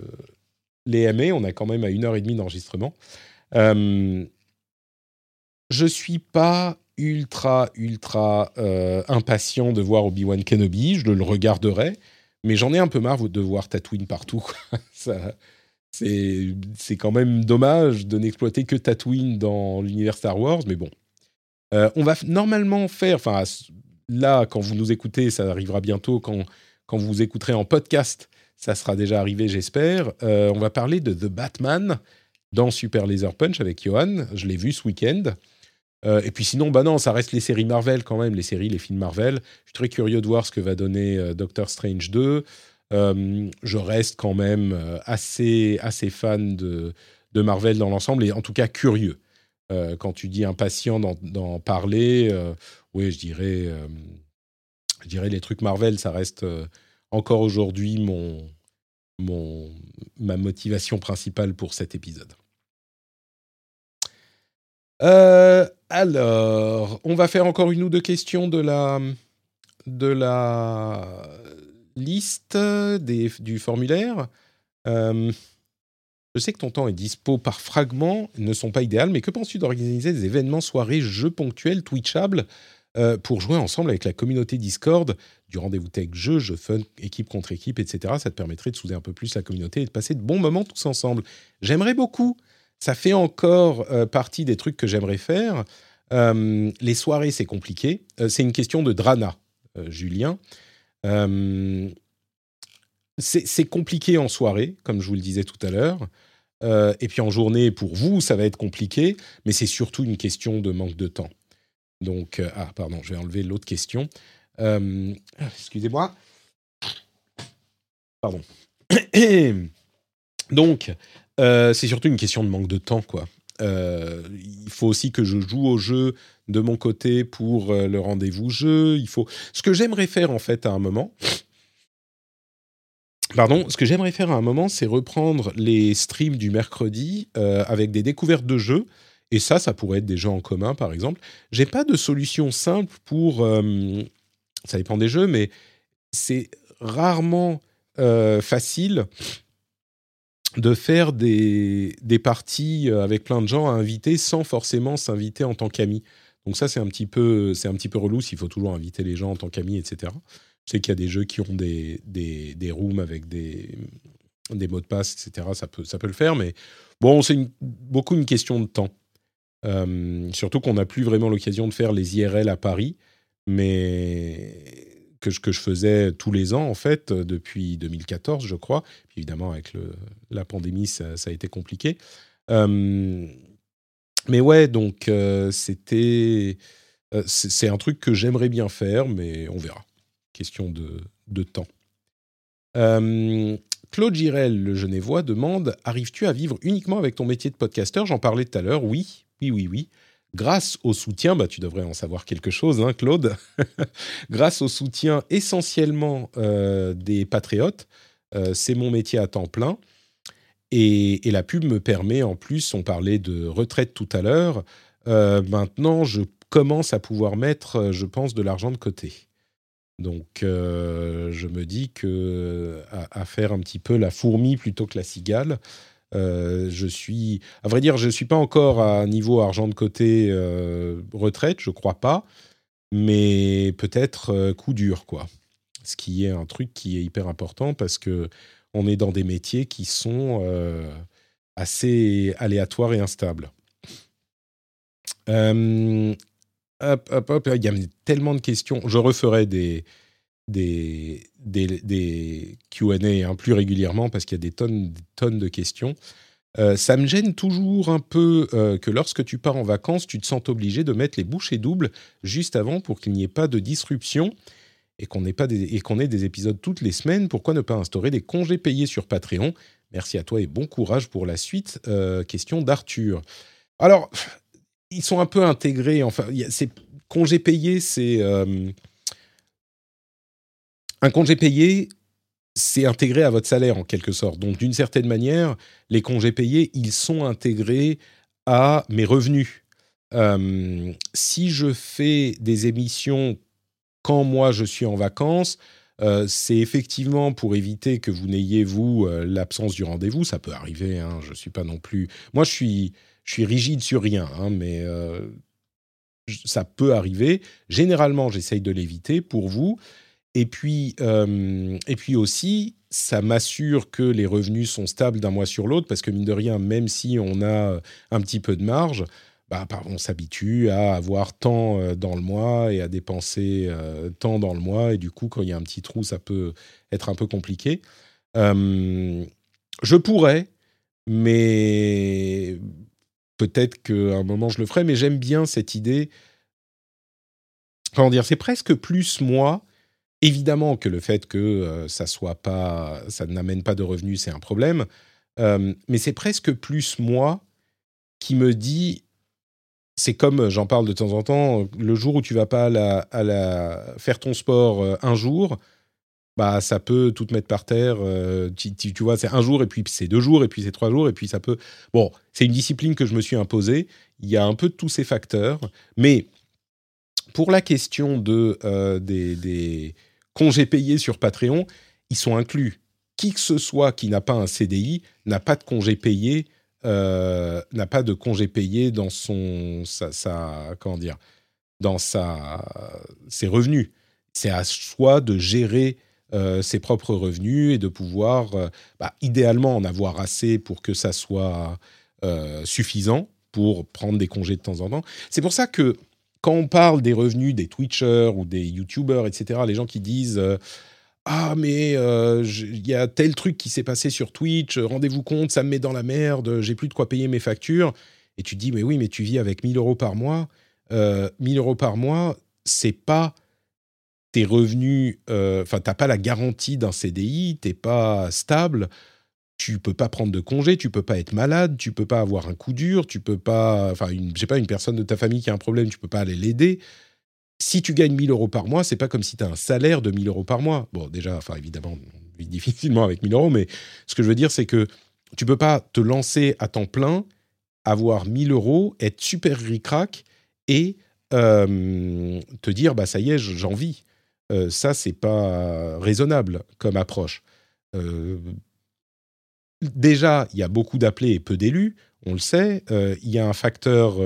les MA, on a quand même à une heure et demie d'enregistrement. Euh, je suis pas ultra, ultra euh, impatient de voir Obi-Wan Kenobi. Je le regarderai, mais j'en ai un peu marre de voir Tatooine partout. *laughs* c'est quand même dommage de n'exploiter que Tatooine dans l'univers Star Wars, mais bon. Euh, on va normalement faire, enfin là, quand vous nous écoutez, ça arrivera bientôt, quand, quand vous écouterez en podcast, ça sera déjà arrivé, j'espère. Euh, on va parler de The Batman dans Super Laser Punch avec Johan. Je l'ai vu ce week-end. Euh, et puis sinon, bah non, ça reste les séries Marvel quand même, les séries, les films Marvel. Je suis très curieux de voir ce que va donner Doctor Strange 2. Euh, je reste quand même assez, assez fan de, de Marvel dans l'ensemble et en tout cas curieux. quand tu dis impatient d'en parler, oui, je dirais, je dirais les trucs Marvel, ça reste encore aujourd'hui mon, mon, ma motivation principale pour cet épisode. Euh, alors, on va faire encore une ou deux questions de la, de la liste des, du formulaire. Euh, je sais que ton temps est dispo par fragments, ne sont pas idéales, mais que penses-tu d'organiser des événements, soirées, jeux ponctuels, twitchables euh, pour jouer ensemble avec la communauté Discord du rendez-vous tech jeu, jeu fun, équipe contre équipe, etc. Ça te permettrait de souder un peu plus la communauté et de passer de bons moments tous ensemble. J'aimerais beaucoup ça fait encore euh, partie des trucs que j'aimerais faire. Euh, les soirées, c'est compliqué. Euh, c'est une question de Drana, Julien. C'est compliqué en soirée, comme je vous le disais tout à l'heure. et puis en journée, pour vous, ça va être compliqué, mais c'est surtout une question de manque de temps. Donc, ah, pardon, je vais enlever l'autre question. Excusez-moi. Pardon. *coughs* Donc, euh, c'est surtout une question de manque de temps, quoi. Euh, il faut aussi que je joue au jeu de mon côté pour euh, le rendez-vous jeu. Il faut ce que j'aimerais faire en fait à un moment. Pardon, ce que j'aimerais faire à un moment, c'est reprendre les streams du mercredi avec des découvertes de jeux. Et ça, ça pourrait être des jeux en commun, par exemple. J'ai pas de solution simple pour. ça dépend des jeux, mais c'est rarement facile de faire des, des, parties euh, avec plein de gens à inviter sans forcément s'inviter en tant qu'ami. Donc ça, c'est un, petit peu, c'est un petit peu relou s'il faut toujours inviter les gens en tant qu'amis, etc. Je sais qu'il y a des jeux qui ont des, des, des rooms avec des, des mots de passe, etc. Ça peut, ça peut le faire, mais bon, c'est beaucoup une question de temps. Euh, surtout qu'on n'a plus vraiment l'occasion de faire les IRL à Paris, mais que je, faisais tous les ans, en fait, euh, depuis 2014, je crois. évidemment, avec la pandémie, ça, a été compliqué. Euh, mais ouais, donc, euh, c'était. c'est un truc que j'aimerais bien faire, mais on verra. Question de, de temps. Claude Girel, le Genevois, demande Arrives-tu à vivre uniquement avec ton métier de podcasteur? J'en parlais tout à l'heure. Oui, oui, oui, oui grâce au soutien, bah, tu devrais en savoir quelque chose, hein, Claude, *laughs* grâce au soutien essentiellement euh, des patriotes, euh, c'est mon métier à temps plein. Et, la pub me permet, en plus, on parlait de retraite tout à l'heure, euh, maintenant je commence à pouvoir mettre, je pense, de l'argent de côté. Donc je me dis que à, faire un petit peu la fourmi plutôt que la cigale, je suis, à vrai dire, je suis pas encore à un niveau argent de côté retraite, je crois pas, mais peut-être coup dur, quoi. Ce qui est un truc qui est hyper important parce que on est dans des métiers qui sont assez aléatoires et instables. Euh, il y a tellement de questions. Je referai des, des, des, des QA hein, plus régulièrement parce qu'il y a des tonnes, des tonnes de questions. Euh, ça me gêne toujours un peu euh, que lorsque tu pars en vacances, tu te sens obligé de mettre les bouchées doubles juste avant pour qu'il n'y ait pas de disruption et qu'on ait, pas qu'on ait des épisodes toutes les semaines. Pourquoi ne pas instaurer des congés payés sur Patreon? Merci à toi et bon courage pour la suite. question d'Arthur. Alors, ils sont un peu intégrés. Enfin, c'est congé payé, c'est euh, un congé payé, c'est intégré à votre salaire en quelque sorte. Donc, d'une certaine manière, les congés payés, ils sont intégrés à mes revenus. Euh, si je fais des émissions quand moi je suis en vacances, euh, c'est effectivement pour éviter que vous n'ayez vous l'absence du rendez-vous. Ça peut arriver. Hein, je suis pas non plus. Moi, je suis rigide sur rien, hein, mais euh, ça peut arriver. Généralement, j'essaye de l'éviter pour vous. Et puis, euh, et puis aussi, ça m'assure que les revenus sont stables d'un mois sur l'autre, parce que mine de rien, même si on a un petit peu de marge, bah, on s'habitue à avoir tant euh, dans le mois et à dépenser tant dans le mois. Et du coup, quand il y a un petit trou, ça peut être un peu compliqué. je pourrais, mais peut-être qu'à un moment je le ferai, mais j'aime bien cette idée. Comment dire, c'est presque plus moi. Évidemment que le fait que euh, ça soit pas, n'amène pas de revenus, c'est un problème. Euh, mais c'est presque plus moi qui me dit, c'est comme j'en parle de temps en temps, le jour où tu vas pas faire ton sport euh, un jour, bah ça peut tout te mettre par terre. Euh, tu, vois, c'est un jour et puis c'est deux jours et puis c'est trois jours et puis ça peut. Bon, c'est une discipline que je me suis imposée. Il y a un peu tous ces facteurs, mais pour la question de euh, des, congés payés sur Patreon, ils sont inclus. Qui que ce soit qui n'a pas un CDI n'a pas de congé payé, euh, n'a pas de congé payé dans son sa, comment dire dans sa ses revenus. C'est à soi de gérer euh, ses propres revenus et de pouvoir, euh, bah, idéalement, en avoir assez pour que ça soit suffisant pour prendre des congés de temps en temps. C'est pour ça que quand on parle des revenus des Twitchers ou des YouTubers, etc., les gens qui disent ah mais il y a tel truc qui s'est passé sur Twitch, rendez-vous compte, ça me met dans la merde, j'ai plus de quoi payer mes factures. Et tu dis mais oui mais tu vis avec 1000 euros par mois, 1000 euros par mois, c'est pas tes revenus, euh, enfin, tu n'as pas la garantie d'un CDI, tu n'es pas stable, tu peux pas prendre de congé, tu peux pas être malade, tu peux pas avoir un coup dur, tu peux pas, enfin, je sais pas, une personne de ta famille qui a un problème, tu peux pas aller l'aider. Si tu gagnes 1000 euros par mois, c'est pas comme si tu as un salaire de 1000 euros par mois. Bon, déjà, enfin, évidemment, on vit *laughs* difficilement avec 1000 euros, mais ce que je veux dire, c'est que tu peux pas te lancer à temps plein, avoir 1000 euros, être super ricrac et euh, te dire, bah ça y est, j'en vis. Euh, ça, c'est pas raisonnable comme approche. Euh, déjà, il y a beaucoup d'appelés et peu d'élus, on le sait. Euh, il y a un facteur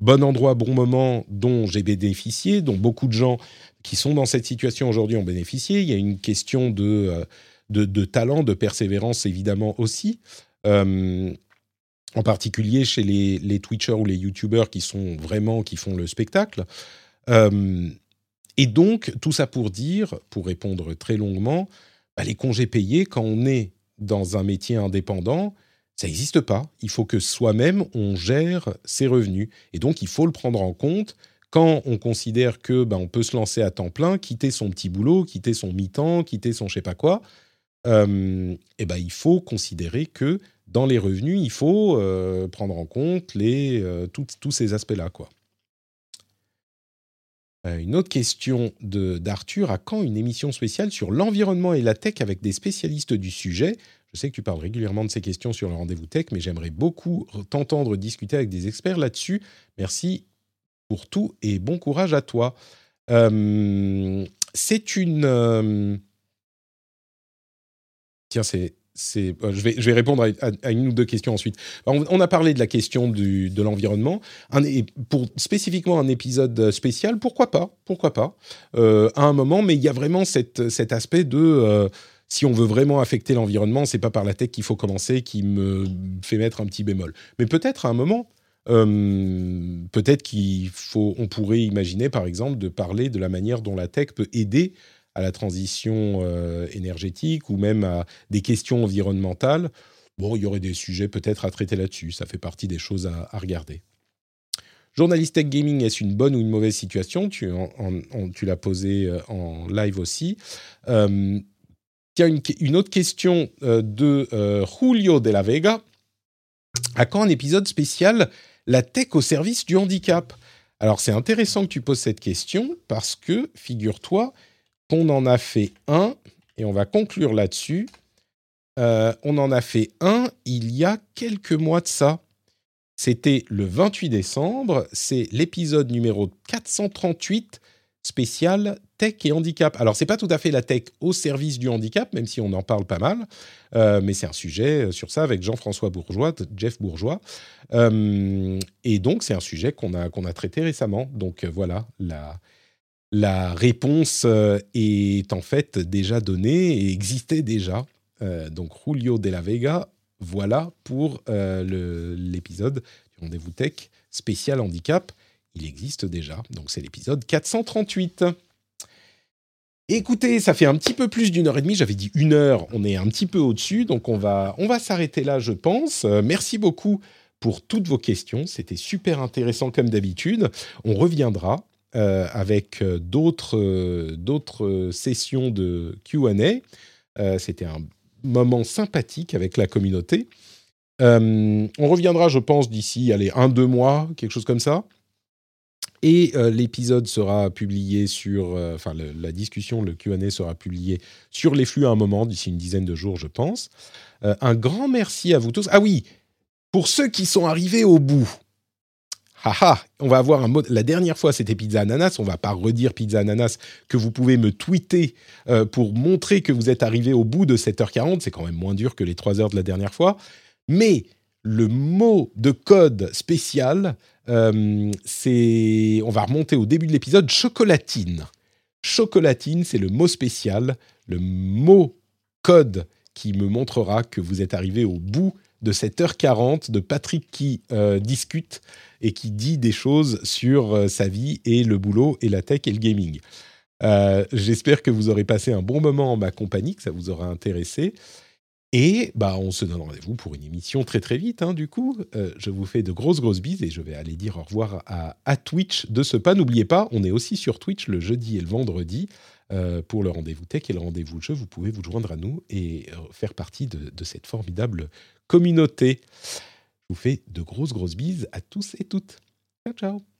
bon endroit, bon moment dont j'ai bénéficié, dont beaucoup de gens qui sont dans cette situation aujourd'hui ont bénéficié. Il y a une question de, de, talent, de persévérance évidemment aussi. en particulier chez les, les Twitchers ou les YouTubers qui sont vraiment, qui font le spectacle. Et donc, tout ça pour dire, pour répondre très longuement, bah, les congés payés, quand on est dans un métier indépendant, ça n'existe pas. Il faut que soi-même, on gère ses revenus. Et donc, il faut le prendre en compte quand on considère que bah, on peut se lancer à temps plein, quitter son petit boulot, quitter son mi-temps, quitter son je sais pas quoi. Euh, et ben, il faut considérer que dans les revenus, il faut euh, prendre en compte les, euh, tous ces aspects-là. quoi. Euh, une autre question d'Arthur. À quand une émission spéciale sur l'environnement et la tech avec des spécialistes du sujet? Je sais que tu parles régulièrement de ces questions sur le rendez-vous tech, mais j'aimerais beaucoup t'entendre discuter avec des experts là-dessus. Merci pour tout et bon courage à toi. Euh, c'est une. Euh, tiens, c'est euh, je, vais, répondre à, une ou deux questions ensuite. On, a parlé de la question du, de l'environnement. pour spécifiquement un épisode spécial, pourquoi pas Pourquoi pas euh, À un moment, mais il y a vraiment cet aspect de euh, si on veut vraiment affecter l'environnement, c'est pas par la tech qu'il faut commencer, qui me fait mettre un petit bémol. Mais peut-être à un moment. peut-être qu'il faut, on pourrait imaginer, par exemple, de parler de la manière dont la tech peut aider à la transition euh, énergétique ou même à des questions environnementales, bon, il y aurait des sujets peut-être à traiter là-dessus. Ça fait partie des choses à, regarder. Journaliste Tech Gaming, est-ce une bonne ou une mauvaise situation? Tu, l'as posé euh, en live aussi. Euh, il y a une, une autre question de Julio de la Vega. À quand un épisode spécial La tech au service du handicap? Alors c'est intéressant que tu poses cette question parce que, figure-toi, on en a fait un, et on va conclure là-dessus. Euh, on en a fait un il y a quelques mois de ça. C'était le 28 décembre, c'est l'épisode numéro 438 spécial tech et handicap. Alors c'est pas tout à fait la tech au service du handicap, même si on en parle pas mal, euh, mais c'est un sujet euh, sur ça avec Jean-François Bourgeois, Jeff Bourgeois, et donc c'est un sujet qu'on a a traité récemment. Donc voilà la réponse euh, est en fait déjà donnée et existait déjà. Euh, donc Julio de la Vega, voilà pour euh, l'épisode du Rendez-vous Tech spécial handicap. Il existe déjà, donc c'est l'épisode 438. Écoutez, ça fait un petit peu plus d'une heure et demie. J'avais dit une heure, on est un petit peu au-dessus, donc on va, on va s'arrêter là, je pense. merci beaucoup pour toutes vos questions. C'était super intéressant comme d'habitude. On reviendra euh, avec euh, d'autres, euh, d'autres sessions de QA. C'était un moment sympathique avec la communauté. on reviendra, je pense, d'ici, allez, un, deux mois, quelque chose comme ça. Et l'épisode sera publié sur, enfin la discussion, le Q&A sera publié sur les flux à un moment, d'ici une dizaine de jours, je pense. un grand merci à vous tous. Ah oui, pour ceux qui sont arrivés au bout, Haha, on va avoir un mode. La dernière fois, c'était pizza ananas. On va pas redire pizza ananas que vous pouvez me tweeter euh, pour montrer que vous êtes arrivé au bout de 7h40. C'est quand même moins dur que les 3 heures de la dernière fois. Mais le mot de code spécial, euh, c'est. On va remonter au début de l'épisode chocolatine. Chocolatine, c'est le mot spécial, le mot code qui me montrera que vous êtes arrivé au bout de cette heure 40 de Patrick qui euh, discute et qui dit des choses sur euh, sa vie et le boulot et la tech et le gaming. Euh, j'espère que vous aurez passé un bon moment en ma compagnie, que ça vous aura intéressé. Et bah, on se donne rendez-vous pour une émission très très vite. Hein, du coup, je vous fais de grosses grosses bises et je vais aller dire au revoir à, à Twitch de ce pas. N'oubliez pas, on est aussi sur Twitch le jeudi et le vendredi. Euh, pour le rendez-vous tech et le rendez-vous jeu, vous pouvez vous joindre à nous et euh, faire partie de, de cette formidable communauté. Je vous fais de grosses, grosses bises à tous et toutes. Ciao, ciao.